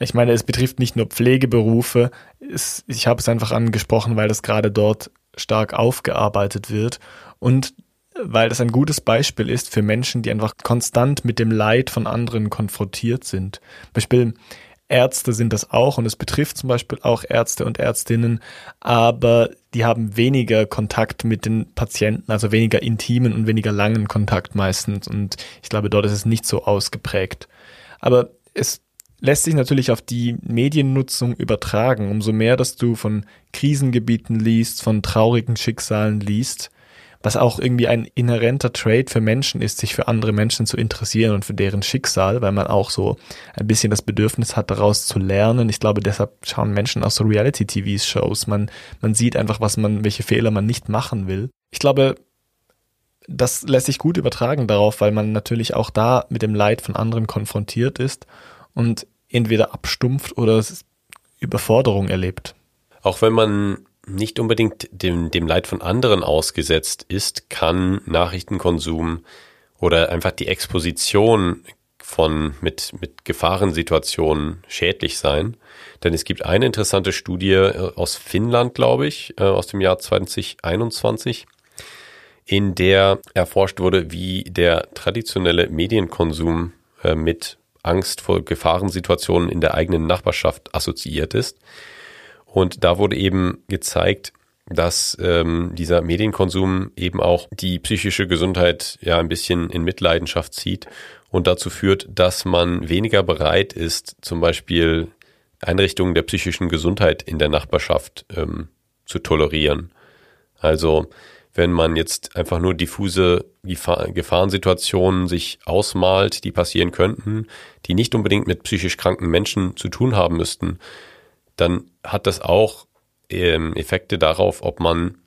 Ich meine, es betrifft nicht nur Pflegeberufe. Es, ich habe es einfach angesprochen, weil das gerade dort stark aufgearbeitet wird und weil das ein gutes Beispiel ist für Menschen, die einfach konstant mit dem Leid von anderen konfrontiert sind. Beispiel Ärzte sind das auch und es betrifft zum Beispiel auch Ärzte und Ärztinnen, aber die haben weniger Kontakt mit den Patienten, also weniger intimen und weniger langen Kontakt meistens und ich glaube, dort ist es nicht so ausgeprägt. Aber es lässt sich natürlich auf die Mediennutzung übertragen. Umso mehr, dass du von Krisengebieten liest, von traurigen Schicksalen liest, was auch irgendwie ein inhärenter Trade für Menschen ist, sich für andere Menschen zu interessieren und für deren Schicksal, weil man auch so ein bisschen das Bedürfnis hat, daraus zu lernen. Ich glaube, deshalb schauen Menschen auch so Reality-TV-Shows. Man, man sieht einfach, was man, welche Fehler man nicht machen will. Ich glaube, das lässt sich gut übertragen darauf, weil man natürlich auch da mit dem Leid von anderen konfrontiert ist und entweder abstumpft oder Überforderung erlebt. Auch wenn man nicht unbedingt dem, dem Leid von anderen ausgesetzt ist, kann Nachrichtenkonsum oder einfach die Exposition von mit, mit Gefahrensituationen schädlich sein. Denn es gibt eine interessante Studie äh, aus Finnland, glaube ich, äh, aus dem Jahr 2021, in der erforscht wurde, wie der traditionelle Medienkonsum äh, mit Angst vor Gefahrensituationen in der eigenen Nachbarschaft assoziiert ist. Und da wurde eben gezeigt, dass ähm, dieser Medienkonsum eben auch die psychische Gesundheit ja ein bisschen in Mitleidenschaft zieht und dazu führt, dass man weniger bereit ist, zum Beispiel Einrichtungen der psychischen Gesundheit in der Nachbarschaft ähm, zu tolerieren. Also wenn man jetzt einfach nur diffuse Gefahrensituationen sich ausmalt, die passieren könnten, die nicht unbedingt mit psychisch kranken Menschen zu tun haben müssten, dann hat das auch ähm, Effekte darauf, ob man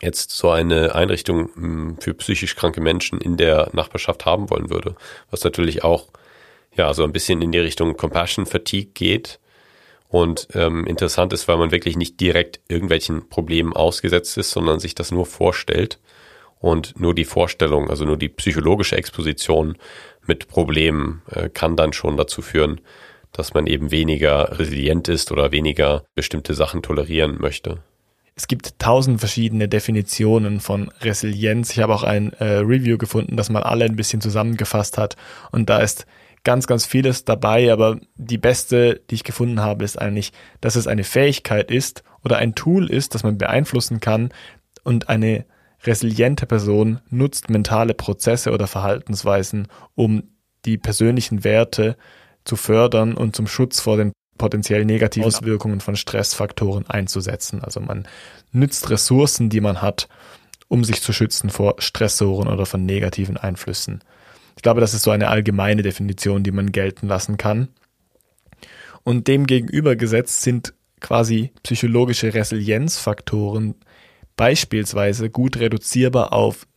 jetzt so eine Einrichtung hm, für psychisch kranke Menschen in der Nachbarschaft haben wollen würde. Was natürlich auch ja so ein bisschen in die Richtung Compassion Fatigue geht. Und ähm, interessant ist, weil man wirklich nicht direkt irgendwelchen Problemen ausgesetzt ist, sondern sich das nur vorstellt. Und nur die Vorstellung, also nur die psychologische Exposition mit Problemen äh, kann dann schon dazu führen, dass man eben weniger resilient ist oder weniger bestimmte Sachen tolerieren möchte. Es gibt tausend verschiedene Definitionen von Resilienz. Ich habe auch ein äh, Review gefunden, das mal alle ein bisschen zusammengefasst hat. Und da ist ganz, ganz vieles dabei, aber die beste, die ich gefunden habe, ist eigentlich, dass es eine Fähigkeit ist oder ein Tool ist, das man beeinflussen kann und eine resiliente Person nutzt mentale Prozesse oder Verhaltensweisen, um die persönlichen Werte zu fördern und zum Schutz vor den potenziell negativen Auswirkungen von Stressfaktoren einzusetzen. Also man nützt Ressourcen, die man hat, um sich zu schützen vor Stressoren oder von negativen Einflüssen. Ich glaube, das ist so eine allgemeine Definition, die man gelten lassen kann. Und dem gegenübergesetzt sind quasi psychologische Resilienzfaktoren beispielsweise gut reduzierbar auf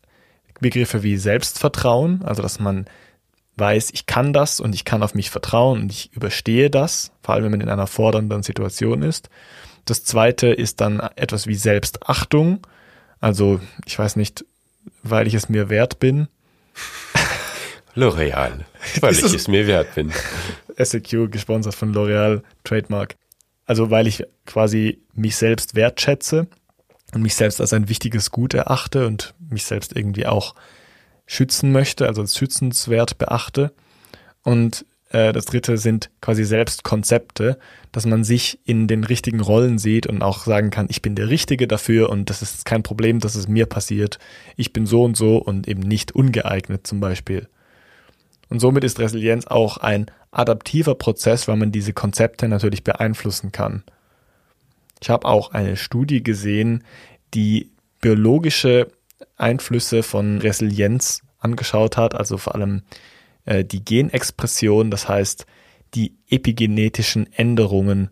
Begriffe wie Selbstvertrauen, also dass man weiß, ich kann das und ich kann auf mich vertrauen und ich überstehe das, vor allem wenn man in einer fordernden Situation ist. Das zweite ist dann etwas wie Selbstachtung, also ich weiß nicht, weil ich es mir wert bin. L'Oreal, weil ich es mir wert bin. SEQ gesponsert von L'Oreal Trademark. Also weil ich quasi mich selbst wertschätze und mich selbst als ein wichtiges Gut erachte und mich selbst irgendwie auch schützen möchte, also als schützenswert beachte. Und äh, das dritte sind quasi Selbstkonzepte, dass man sich in den richtigen Rollen sieht und auch sagen kann, ich bin der Richtige dafür und das ist kein Problem, dass es mir passiert. Ich bin so und so und eben nicht ungeeignet zum Beispiel. Und somit ist Resilienz auch ein adaptiver Prozess, weil man diese Konzepte natürlich beeinflussen kann. Ich habe auch eine Studie gesehen, die biologische Einflüsse von Resilienz angeschaut hat, also vor allem äh, die Genexpression, das heißt die epigenetischen Änderungen,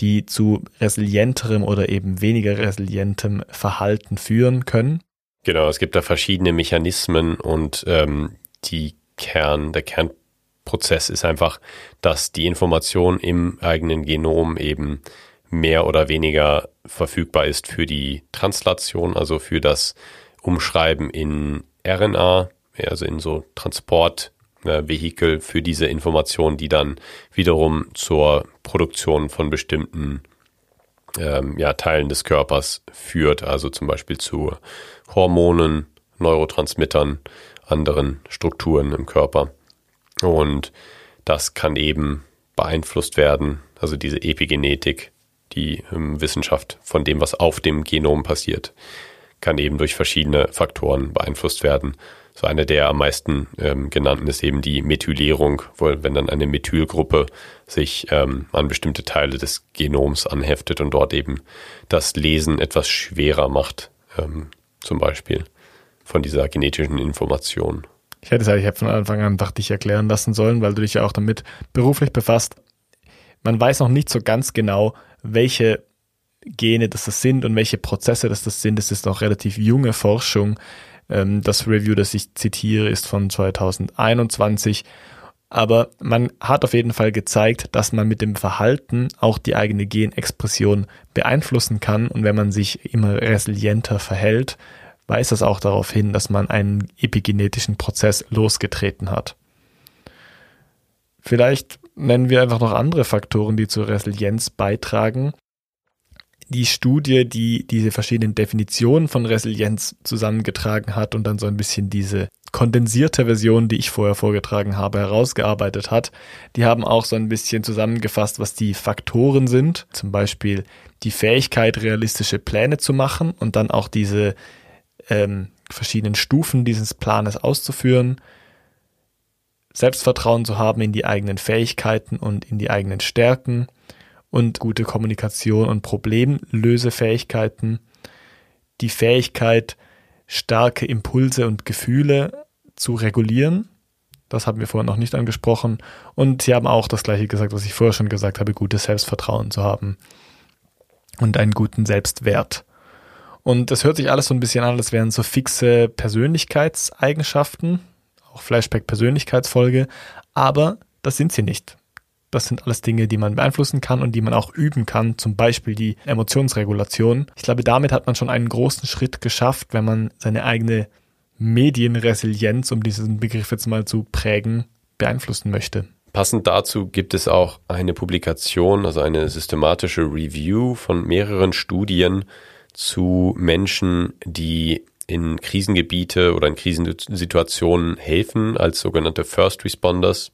die zu resilienterem oder eben weniger resilientem Verhalten führen können. Genau, es gibt da verschiedene Mechanismen und ähm, die Kern, der Kernprozess ist einfach, dass die Information im eigenen Genom eben mehr oder weniger verfügbar ist für die Translation, also für das umschreiben in RNA, also in so Transportvehikel für diese Informationen, die dann wiederum zur Produktion von bestimmten ähm, ja, Teilen des Körpers führt, also zum Beispiel zu Hormonen, Neurotransmittern, anderen Strukturen im Körper. Und das kann eben beeinflusst werden, also diese Epigenetik, die ähm, Wissenschaft von dem, was auf dem Genom passiert, kann eben durch verschiedene Faktoren beeinflusst werden. So eine der am meisten ähm, genannten ist eben die Methylierung, wo, wenn dann eine Methylgruppe sich ähm, an bestimmte Teile des Genoms anheftet und dort eben das Lesen etwas schwerer macht, ähm, zum Beispiel von dieser genetischen Information. Ich hätte es eigentlich von Anfang an dachte ich erklären lassen sollen, weil du dich ja auch damit beruflich befasst. Man weiß noch nicht so ganz genau, welche Gene das das sind und welche Prozesse das das sind. Es ist noch relativ junge Forschung. Ähm, das Review, das ich zitiere, ist von 2021. Aber man hat auf jeden Fall gezeigt, dass man mit dem Verhalten auch die eigene Genexpression beeinflussen kann. Und wenn man sich immer resilienter verhält, weist das auch darauf hin, dass man einen epigenetischen Prozess losgetreten hat. Vielleicht nennen wir einfach noch andere Faktoren, die zur Resilienz beitragen die Studie, die diese verschiedenen Definitionen von Resilienz zusammengetragen hat und dann so ein bisschen diese kondensierte Version, die ich vorher vorgetragen habe, herausgearbeitet hat. Die haben auch so ein bisschen zusammengefasst, was die Faktoren sind. Zum Beispiel die Fähigkeit, realistische Pläne zu machen und dann auch diese ähm, verschiedenen Stufen dieses Planes auszuführen. Selbstvertrauen zu haben in die eigenen Fähigkeiten und in die eigenen Stärken und gute Kommunikation und Problemlösefähigkeiten, die Fähigkeit, starke Impulse und Gefühle zu regulieren. Das haben wir vorhin noch nicht angesprochen. Und sie haben auch das gleiche gesagt, was ich vorher schon gesagt habe, gutes Selbstvertrauen zu haben und einen guten Selbstwert. Und das hört sich alles so ein bisschen an, als wären so fixe Persönlichkeitseigenschaften, auch Flashback-Persönlichkeitsfolge, aber das sind sie nicht. Das sind alles Dinge, die man beeinflussen kann und die man auch üben kann, zum Beispiel die Emotionsregulation. Ich glaube, damit hat man schon einen großen Schritt geschafft, wenn man seine eigene Medienresilienz, um diesen Begriff jetzt mal zu prägen, beeinflussen möchte. Passend dazu gibt es auch eine Publikation, also eine systematische Review von mehreren Studien zu Menschen, die in Krisengebiete oder in Krisensituationen helfen als sogenannte First Responders.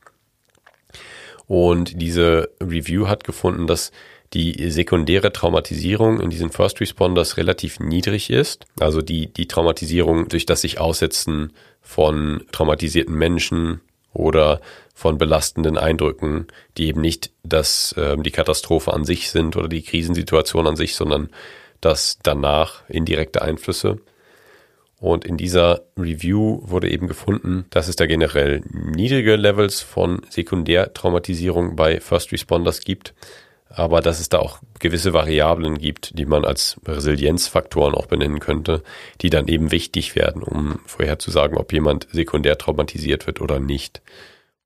Und diese Review hat gefunden, dass die sekundäre Traumatisierung in diesen First Responders relativ niedrig ist. Also die, die Traumatisierung durch das sich Aussetzen von traumatisierten Menschen oder von belastenden Eindrücken, die eben nicht das, äh, die Katastrophe an sich sind oder die Krisensituation an sich, sondern das danach indirekte Einflüsse. Und in dieser Review wurde eben gefunden, dass es da generell niedrige Levels von Sekundärtraumatisierung bei First Responders gibt, aber dass es da auch gewisse Variablen gibt, die man als Resilienzfaktoren auch benennen könnte, die dann eben wichtig werden, um vorherzusagen, ob jemand sekundär traumatisiert wird oder nicht.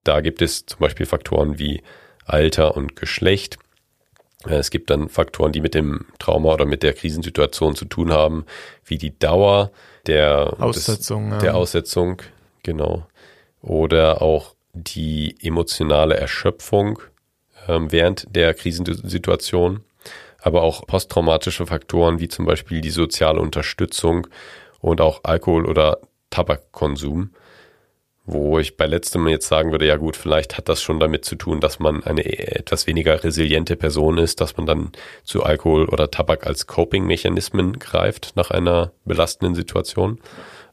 Da gibt es zum Beispiel Faktoren wie Alter und Geschlecht. Es gibt dann Faktoren, die mit dem Trauma oder mit der Krisensituation zu tun haben, wie die Dauer der Aussetzung, des, der Aussetzung, genau. Oder auch die emotionale Erschöpfung ähm, während der Krisensituation, aber auch posttraumatische Faktoren wie zum Beispiel die soziale Unterstützung und auch Alkohol- oder Tabakkonsum, wo ich bei letztem jetzt sagen würde, ja gut, vielleicht hat das schon damit zu tun, dass man eine etwas weniger resiliente Person ist, dass man dann zu Alkohol oder Tabak als Coping-Mechanismen greift nach einer belastenden Situation.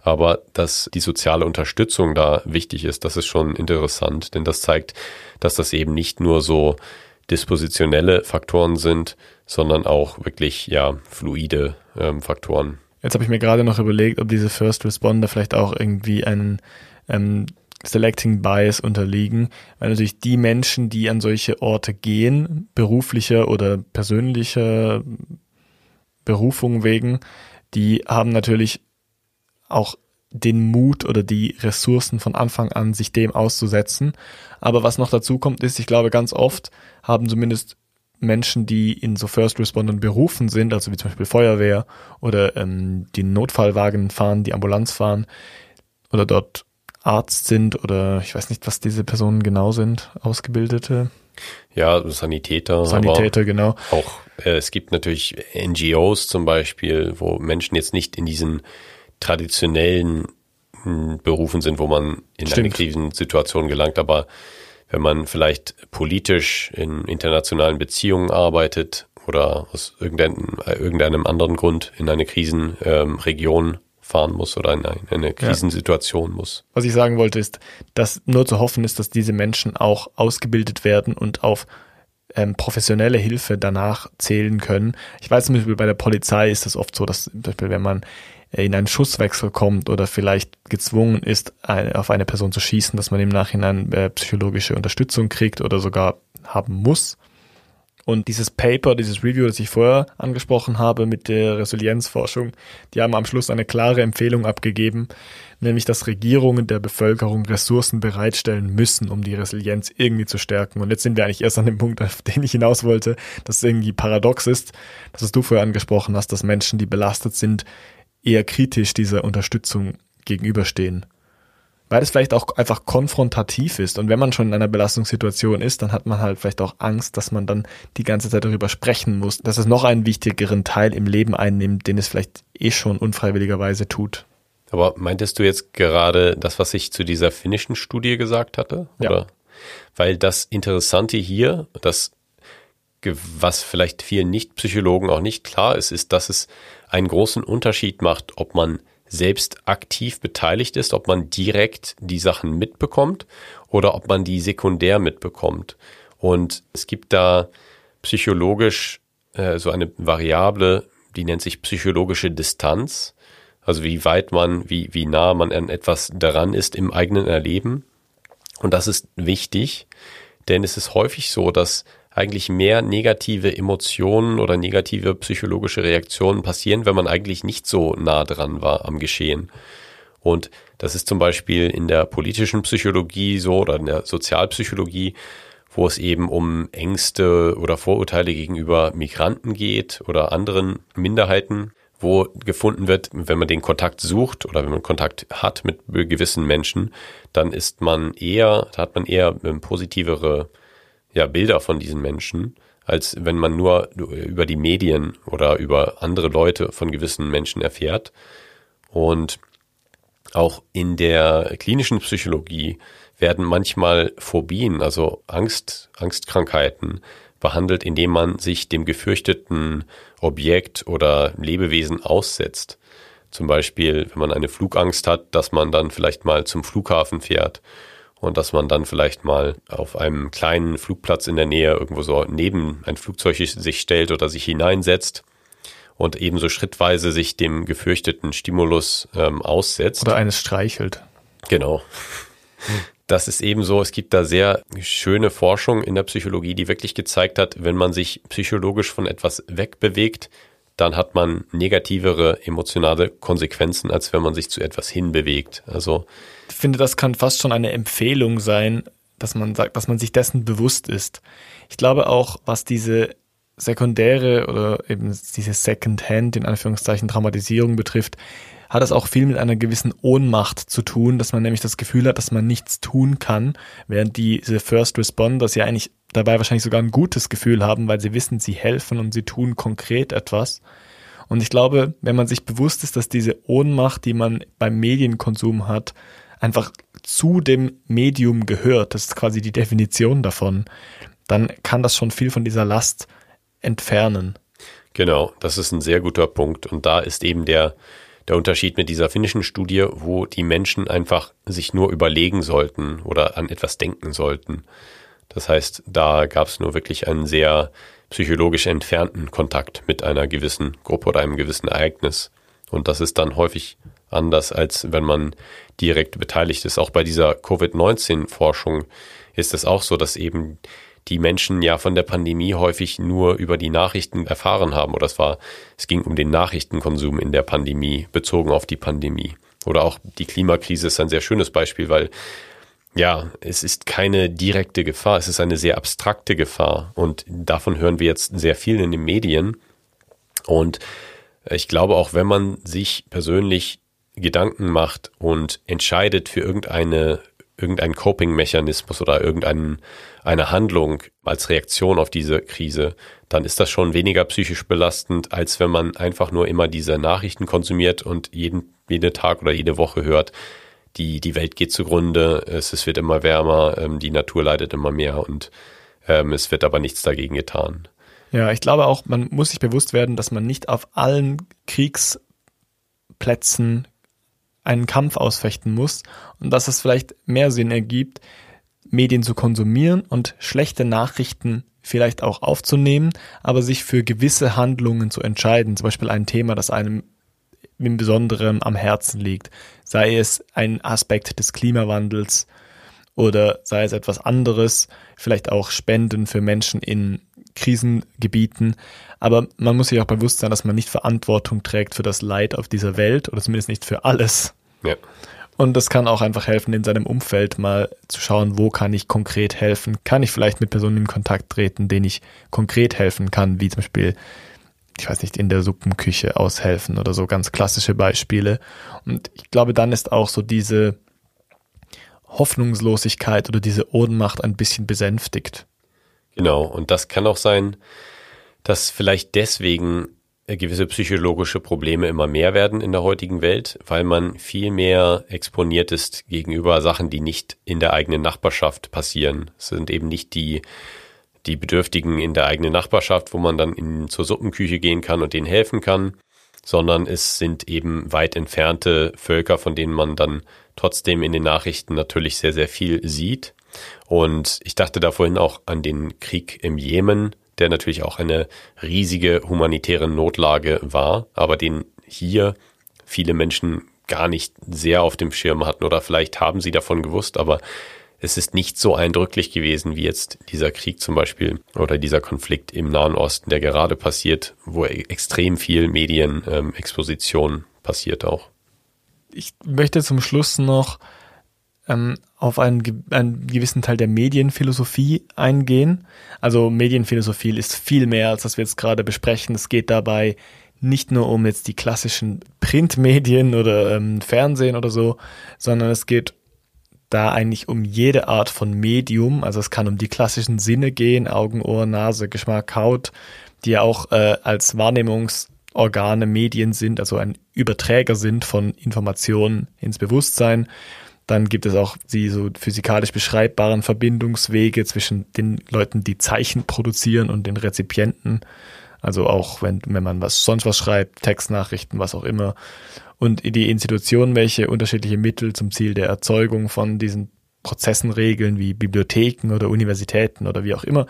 Aber dass die soziale Unterstützung da wichtig ist, das ist schon interessant, denn das zeigt, dass das eben nicht nur so dispositionelle Faktoren sind, sondern auch wirklich ja fluide ähm, Faktoren. Jetzt habe ich mir gerade noch überlegt, ob diese First Responder vielleicht auch irgendwie einen ähm, Selecting Bias unterliegen, weil natürlich die Menschen, die an solche Orte gehen, beruflicher oder persönlicher Berufung wegen, die haben natürlich auch den Mut oder die Ressourcen von Anfang an, sich dem auszusetzen. Aber was noch dazu kommt, ist, ich glaube, ganz oft haben zumindest Menschen, die in so First Respondern berufen sind, also wie zum Beispiel Feuerwehr oder ähm, die Notfallwagen fahren, die Ambulanz fahren oder dort Arzt sind oder ich weiß nicht, was diese Personen genau sind, Ausgebildete. Ja, Sanitäter. Sanitäter, genau. Auch äh, es gibt natürlich NGOs zum Beispiel, wo Menschen jetzt nicht in diesen traditionellen hm, Berufen sind, wo man in Stimmt. eine Krisensituation gelangt, aber wenn man vielleicht politisch in internationalen Beziehungen arbeitet oder aus irgendeinem, irgendeinem anderen Grund in eine Krisenregion ähm, fahren muss oder in eine, in eine Krisensituation ja. muss. Was ich sagen wollte ist, dass nur zu hoffen ist, dass diese Menschen auch ausgebildet werden und auf ähm, professionelle Hilfe danach zählen können. Ich weiß zum Beispiel bei der Polizei ist es oft so, dass zum Beispiel wenn man in einen Schusswechsel kommt oder vielleicht gezwungen ist, auf eine Person zu schießen, dass man im Nachhinein äh, psychologische Unterstützung kriegt oder sogar haben muss. Und dieses Paper, dieses Review, das ich vorher angesprochen habe mit der Resilienzforschung, die haben am Schluss eine klare Empfehlung abgegeben, nämlich dass Regierungen der Bevölkerung Ressourcen bereitstellen müssen, um die Resilienz irgendwie zu stärken. Und jetzt sind wir eigentlich erst an dem Punkt, auf den ich hinaus wollte, dass es irgendwie paradox ist, dass es du vorher angesprochen hast, dass Menschen, die belastet sind, eher kritisch dieser Unterstützung gegenüberstehen. Weil es vielleicht auch einfach konfrontativ ist. Und wenn man schon in einer Belastungssituation ist, dann hat man halt vielleicht auch Angst, dass man dann die ganze Zeit darüber sprechen muss, dass es noch einen wichtigeren Teil im Leben einnimmt, den es vielleicht eh schon unfreiwilligerweise tut. Aber meintest du jetzt gerade das, was ich zu dieser finnischen Studie gesagt hatte? Ja. Oder? Weil das Interessante hier, das, was vielleicht vielen Nicht-Psychologen auch nicht klar ist, ist, dass es einen großen Unterschied macht, ob man selbst aktiv beteiligt ist, ob man direkt die Sachen mitbekommt oder ob man die sekundär mitbekommt. Und es gibt da psychologisch äh, so eine Variable, die nennt sich psychologische Distanz. Also wie weit man, wie, wie nah man an etwas daran ist im eigenen Erleben. Und das ist wichtig, denn es ist häufig so, dass eigentlich mehr negative Emotionen oder negative psychologische Reaktionen passieren, wenn man eigentlich nicht so nah dran war am Geschehen. Und das ist zum Beispiel in der politischen Psychologie so oder in der Sozialpsychologie, wo es eben um Ängste oder Vorurteile gegenüber Migranten geht oder anderen Minderheiten, wo gefunden wird, wenn man den Kontakt sucht oder wenn man Kontakt hat mit gewissen Menschen, dann ist man eher, hat man eher positivere ja, Bilder von diesen Menschen, als wenn man nur über die Medien oder über andere Leute von gewissen Menschen erfährt. Und auch in der klinischen Psychologie werden manchmal Phobien, also Angst, Angstkrankheiten behandelt, indem man sich dem gefürchteten Objekt oder Lebewesen aussetzt. Zum Beispiel, wenn man eine Flugangst hat, dass man dann vielleicht mal zum Flughafen fährt und dass man dann vielleicht mal auf einem kleinen Flugplatz in der Nähe irgendwo so neben ein Flugzeug sich stellt oder sich hineinsetzt und ebenso schrittweise sich dem gefürchteten Stimulus ähm, aussetzt. Oder eines streichelt. Genau. Das ist ebenso, es gibt da sehr schöne Forschung in der Psychologie, die wirklich gezeigt hat, wenn man sich psychologisch von etwas wegbewegt, dann hat man negativere emotionale Konsequenzen, als wenn man sich zu etwas hinbewegt. Also ich finde, das kann fast schon eine Empfehlung sein, dass man sagt, dass man sich dessen bewusst ist. Ich glaube auch, was diese sekundäre oder eben diese Second-Hand in Anführungszeichen Traumatisierung betrifft, hat es auch viel mit einer gewissen Ohnmacht zu tun, dass man nämlich das Gefühl hat, dass man nichts tun kann, während diese First Responders ja eigentlich dabei wahrscheinlich sogar ein gutes Gefühl haben, weil sie wissen, sie helfen und sie tun konkret etwas. Und ich glaube, wenn man sich bewusst ist, dass diese Ohnmacht, die man beim Medienkonsum hat, einfach zu dem Medium gehört, das ist quasi die Definition davon, dann kann das schon viel von dieser Last entfernen. Genau, das ist ein sehr guter Punkt. Und da ist eben der, der Unterschied mit dieser finnischen Studie, wo die Menschen einfach sich nur überlegen sollten oder an etwas denken sollten. Das heißt, da gab es nur wirklich einen sehr psychologisch entfernten Kontakt mit einer gewissen Gruppe oder einem gewissen Ereignis. Und das ist dann häufig anders, als wenn man direkt beteiligt ist. Auch bei dieser Covid-19-Forschung ist es auch so, dass eben die Menschen ja von der Pandemie häufig nur über die Nachrichten erfahren haben. Oder es war, es ging um den Nachrichtenkonsum in der Pandemie, bezogen auf die Pandemie. Oder auch die Klimakrise ist ein sehr schönes Beispiel, weil ja, es ist keine direkte Gefahr, es ist eine sehr abstrakte Gefahr. Und davon hören wir jetzt sehr viel in den Medien. Und ich glaube auch, wenn man sich persönlich Gedanken macht und entscheidet für irgendeine irgendein Coping-Mechanismus oder irgendeine eine Handlung als Reaktion auf diese Krise, dann ist das schon weniger psychisch belastend, als wenn man einfach nur immer diese Nachrichten konsumiert und jeden, jeden Tag oder jede Woche hört, die, die Welt geht zugrunde, es, es wird immer wärmer, ähm, die Natur leidet immer mehr und ähm, es wird aber nichts dagegen getan. Ja, ich glaube auch, man muss sich bewusst werden, dass man nicht auf allen Kriegsplätzen einen Kampf ausfechten muss und dass es vielleicht mehr Sinn ergibt, Medien zu konsumieren und schlechte Nachrichten vielleicht auch aufzunehmen, aber sich für gewisse Handlungen zu entscheiden, zum Beispiel ein Thema, das einem im Besonderen am Herzen liegt, sei es ein Aspekt des Klimawandels oder sei es etwas anderes, vielleicht auch Spenden für Menschen in Krisengebieten. Aber man muss sich auch bewusst sein, dass man nicht Verantwortung trägt für das Leid auf dieser Welt oder zumindest nicht für alles. Ja. Und das kann auch einfach helfen, in seinem Umfeld mal zu schauen, wo kann ich konkret helfen? Kann ich vielleicht mit Personen in Kontakt treten, denen ich konkret helfen kann, wie zum Beispiel, ich weiß nicht, in der Suppenküche aushelfen oder so ganz klassische Beispiele. Und ich glaube, dann ist auch so diese Hoffnungslosigkeit oder diese Ohnmacht ein bisschen besänftigt. Genau, und das kann auch sein, dass vielleicht deswegen gewisse psychologische Probleme immer mehr werden in der heutigen Welt, weil man viel mehr exponiert ist gegenüber Sachen, die nicht in der eigenen Nachbarschaft passieren. Es sind eben nicht die, die Bedürftigen in der eigenen Nachbarschaft, wo man dann in, zur Suppenküche gehen kann und denen helfen kann, sondern es sind eben weit entfernte Völker, von denen man dann trotzdem in den Nachrichten natürlich sehr, sehr viel sieht. Und ich dachte da vorhin auch an den Krieg im Jemen, der natürlich auch eine riesige humanitäre Notlage war, aber den hier viele Menschen gar nicht sehr auf dem Schirm hatten oder vielleicht haben sie davon gewusst, aber es ist nicht so eindrücklich gewesen wie jetzt dieser Krieg zum Beispiel oder dieser Konflikt im Nahen Osten, der gerade passiert, wo extrem viel Medienexposition ähm, passiert auch. Ich möchte zum Schluss noch ähm, auf einen, einen gewissen Teil der Medienphilosophie eingehen. Also Medienphilosophie ist viel mehr, als was wir jetzt gerade besprechen. Es geht dabei nicht nur um jetzt die klassischen Printmedien oder ähm, Fernsehen oder so, sondern es geht da eigentlich um jede Art von Medium. Also es kann um die klassischen Sinne gehen, Augen, Ohr, Nase, Geschmack, Haut, die ja auch äh, als Wahrnehmungsorgane Medien sind, also ein Überträger sind von Informationen ins Bewusstsein. Dann gibt es auch die so physikalisch beschreibbaren Verbindungswege zwischen den Leuten, die Zeichen produzieren und den Rezipienten. Also auch wenn, wenn man was sonst was schreibt, Textnachrichten, was auch immer. Und die Institutionen, welche unterschiedliche Mittel zum Ziel der Erzeugung von diesen Prozessen regeln, wie Bibliotheken oder Universitäten oder wie auch immer.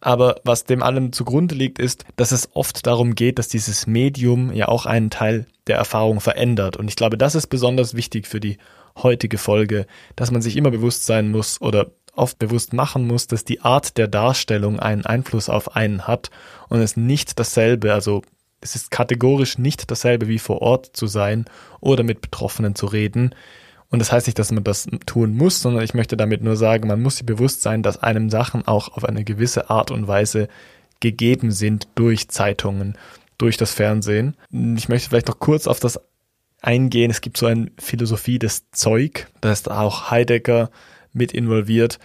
Aber was dem allem zugrunde liegt, ist, dass es oft darum geht, dass dieses Medium ja auch einen Teil der Erfahrung verändert. Und ich glaube, das ist besonders wichtig für die heutige Folge, dass man sich immer bewusst sein muss oder oft bewusst machen muss, dass die Art der Darstellung einen Einfluss auf einen hat und es nicht dasselbe, also es ist kategorisch nicht dasselbe wie vor Ort zu sein oder mit Betroffenen zu reden. Und das heißt nicht, dass man das tun muss, sondern ich möchte damit nur sagen, man muss sich bewusst sein, dass einem Sachen auch auf eine gewisse Art und Weise gegeben sind durch Zeitungen, durch das Fernsehen. Ich möchte vielleicht noch kurz auf das eingehen. Es gibt so eine Philosophie des Zeug, da ist auch Heidegger mit involviert.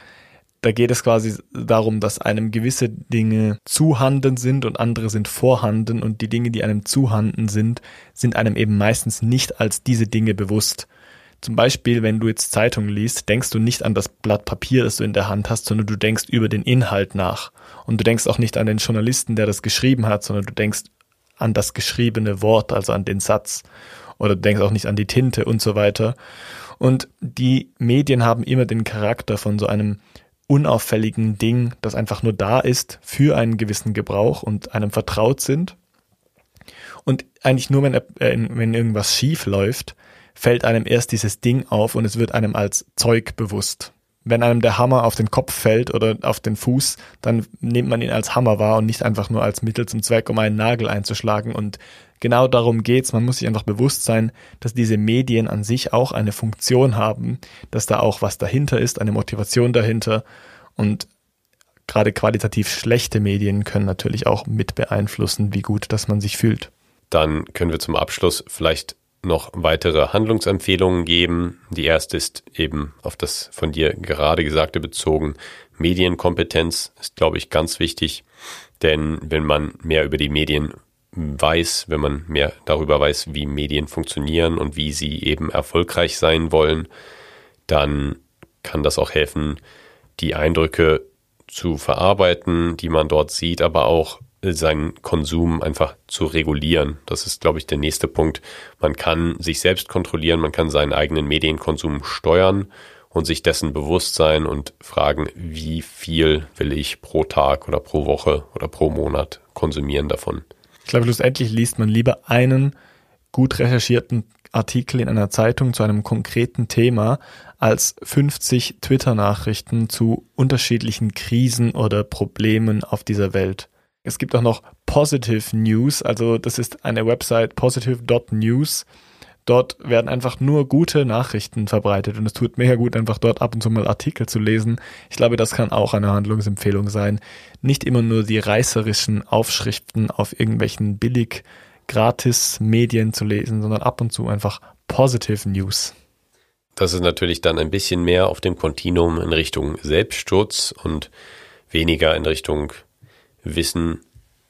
Da geht es quasi darum, dass einem gewisse Dinge zuhanden sind und andere sind vorhanden und die Dinge, die einem zuhanden sind, sind einem eben meistens nicht als diese Dinge bewusst. Zum Beispiel, wenn du jetzt Zeitung liest, denkst du nicht an das Blatt Papier, das du in der Hand hast, sondern du denkst über den Inhalt nach. Und du denkst auch nicht an den Journalisten, der das geschrieben hat, sondern du denkst an das geschriebene Wort, also an den Satz oder du denkst auch nicht an die Tinte und so weiter. Und die Medien haben immer den Charakter von so einem unauffälligen Ding, das einfach nur da ist für einen gewissen Gebrauch und einem vertraut sind. Und eigentlich nur, wenn, äh, wenn irgendwas schief läuft, fällt einem erst dieses Ding auf und es wird einem als Zeug bewusst wenn einem der Hammer auf den Kopf fällt oder auf den Fuß, dann nimmt man ihn als Hammer wahr und nicht einfach nur als Mittel zum Zweck, um einen Nagel einzuschlagen. Und genau darum geht's. Man muss sich einfach bewusst sein, dass diese Medien an sich auch eine Funktion haben, dass da auch was dahinter ist, eine Motivation dahinter. Und gerade qualitativ schlechte Medien können natürlich auch mit beeinflussen, wie gut, dass man sich fühlt. Dann können wir zum Abschluss vielleicht noch weitere Handlungsempfehlungen geben. Die erste ist eben auf das von dir gerade Gesagte bezogen. Medienkompetenz ist, glaube ich, ganz wichtig, denn wenn man mehr über die Medien weiß, wenn man mehr darüber weiß, wie Medien funktionieren und wie sie eben erfolgreich sein wollen, dann kann das auch helfen, die Eindrücke zu verarbeiten, die man dort sieht, aber auch seinen Konsum einfach zu regulieren. Das ist, glaube ich, der nächste Punkt. Man kann sich selbst kontrollieren, man kann seinen eigenen Medienkonsum steuern und sich dessen bewusst sein und fragen, wie viel will ich pro Tag oder pro Woche oder pro Monat konsumieren davon. Ich glaube, schlussendlich liest man lieber einen gut recherchierten Artikel in einer Zeitung zu einem konkreten Thema als 50 Twitter-Nachrichten zu unterschiedlichen Krisen oder Problemen auf dieser Welt. Es gibt auch noch Positive News, also das ist eine Website positive.news. Dort werden einfach nur gute Nachrichten verbreitet und es tut mega gut, einfach dort ab und zu mal Artikel zu lesen. Ich glaube, das kann auch eine Handlungsempfehlung sein. Nicht immer nur die reißerischen Aufschriften auf irgendwelchen billig gratis Medien zu lesen, sondern ab und zu einfach Positive News. Das ist natürlich dann ein bisschen mehr auf dem Kontinuum in Richtung Selbstschutz und weniger in Richtung Wissen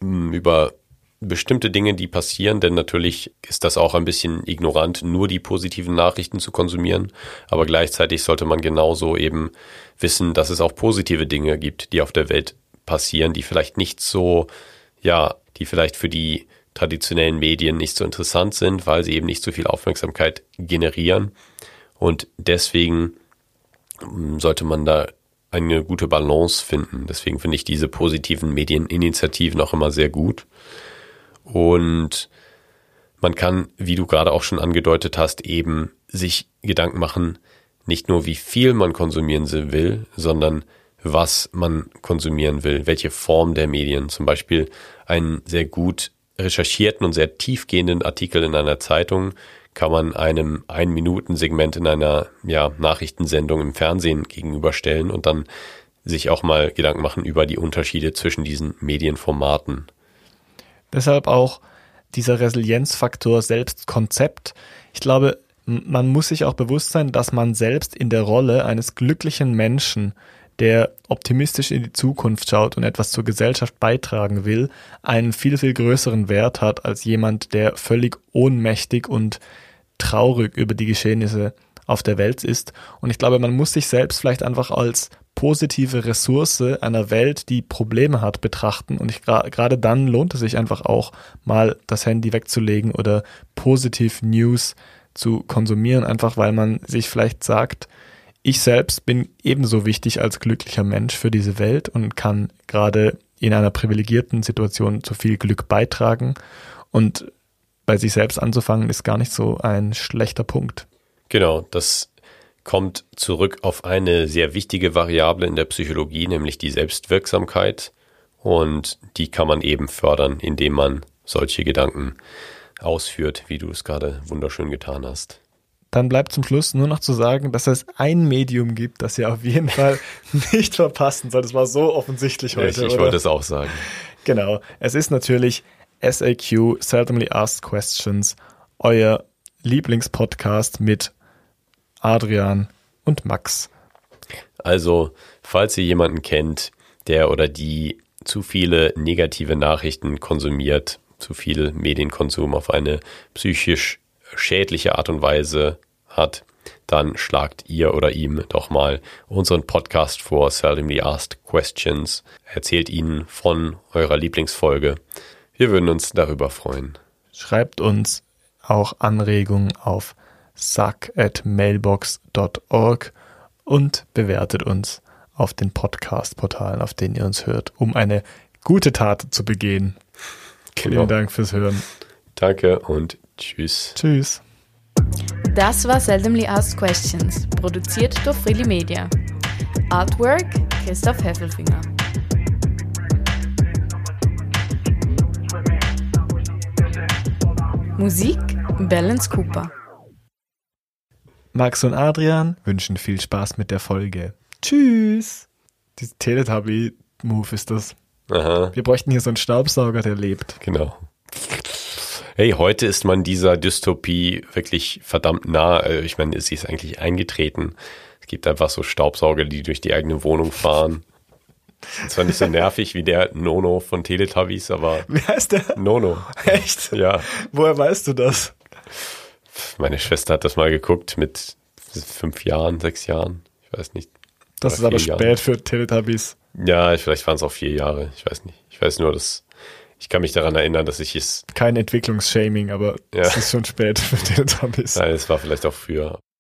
hm, über bestimmte Dinge, die passieren, denn natürlich ist das auch ein bisschen ignorant, nur die positiven Nachrichten zu konsumieren, aber gleichzeitig sollte man genauso eben wissen, dass es auch positive Dinge gibt, die auf der Welt passieren, die vielleicht nicht so, ja, die vielleicht für die traditionellen Medien nicht so interessant sind, weil sie eben nicht so viel Aufmerksamkeit generieren. Und deswegen hm, sollte man da eine gute Balance finden. Deswegen finde ich diese positiven Medieninitiativen auch immer sehr gut. Und man kann, wie du gerade auch schon angedeutet hast, eben sich Gedanken machen, nicht nur wie viel man konsumieren will, sondern was man konsumieren will, welche Form der Medien. Zum Beispiel einen sehr gut recherchierten und sehr tiefgehenden Artikel in einer Zeitung kann man einem Ein-Minuten-Segment in einer ja, Nachrichtensendung im Fernsehen gegenüberstellen und dann sich auch mal Gedanken machen über die Unterschiede zwischen diesen Medienformaten. Deshalb auch dieser Resilienzfaktor Selbstkonzept. Ich glaube, man muss sich auch bewusst sein, dass man selbst in der Rolle eines glücklichen Menschen, der optimistisch in die Zukunft schaut und etwas zur Gesellschaft beitragen will, einen viel, viel größeren Wert hat als jemand, der völlig ohnmächtig und traurig über die Geschehnisse auf der Welt ist. Und ich glaube, man muss sich selbst vielleicht einfach als positive Ressource einer Welt, die Probleme hat, betrachten. Und ich gerade dann lohnt es sich einfach auch mal das Handy wegzulegen oder positiv News zu konsumieren, einfach weil man sich vielleicht sagt, ich selbst bin ebenso wichtig als glücklicher Mensch für diese Welt und kann gerade in einer privilegierten Situation zu viel Glück beitragen. Und bei sich selbst anzufangen, ist gar nicht so ein schlechter Punkt. Genau, das kommt zurück auf eine sehr wichtige Variable in der Psychologie, nämlich die Selbstwirksamkeit. Und die kann man eben fördern, indem man solche Gedanken ausführt, wie du es gerade wunderschön getan hast. Dann bleibt zum Schluss nur noch zu sagen, dass es ein Medium gibt, das ihr auf jeden Fall nicht verpassen sollt. Das war so offensichtlich heute. Ich, ich wollte es auch sagen. Genau. Es ist natürlich SAQ, Seldomly Asked Questions, euer Lieblingspodcast mit Adrian und Max. Also, falls ihr jemanden kennt, der oder die zu viele negative Nachrichten konsumiert, zu viel Medienkonsum auf eine psychisch schädliche Art und Weise hat, dann schlagt ihr oder ihm doch mal unseren Podcast vor, Seldomly Asked Questions. Erzählt ihnen von eurer Lieblingsfolge. Wir würden uns darüber freuen. Schreibt uns auch Anregungen auf suck@mailbox.org und bewertet uns auf den Podcast-Portalen, auf denen ihr uns hört, um eine gute Tat zu begehen. Genau. Vielen Dank fürs Hören. Danke und tschüss. Tschüss. Das war Seldomly Asked Questions, produziert durch Freely Media. Artwork Christoph Heffelfinger. Musik Balance Cooper. Max und Adrian wünschen viel Spaß mit der Folge. Tschüss. Die Teletubby-Move ist das. Aha. Wir bräuchten hier so einen Staubsauger, der lebt. Genau. Hey, heute ist man dieser Dystopie wirklich verdammt nah. Äh, ich meine, sie ist eigentlich eingetreten. Es gibt einfach so Staubsauger, die durch die eigene Wohnung fahren. Zwar nicht so nervig wie der Nono von Teletubbies, aber. Wie heißt der? Nono. Echt? Ja. Woher weißt du das? Meine Schwester hat das mal geguckt mit fünf Jahren, sechs Jahren. Ich weiß nicht. Das ist aber spät Jahren. für Teletubbies. Ja, vielleicht waren es auch vier Jahre. Ich weiß nicht. Ich weiß nur, dass ich kann mich daran erinnern, dass ich es. Kein Entwicklungsshaming, aber ja. es ist schon spät für Teletubbies. Nein, es war vielleicht auch früher.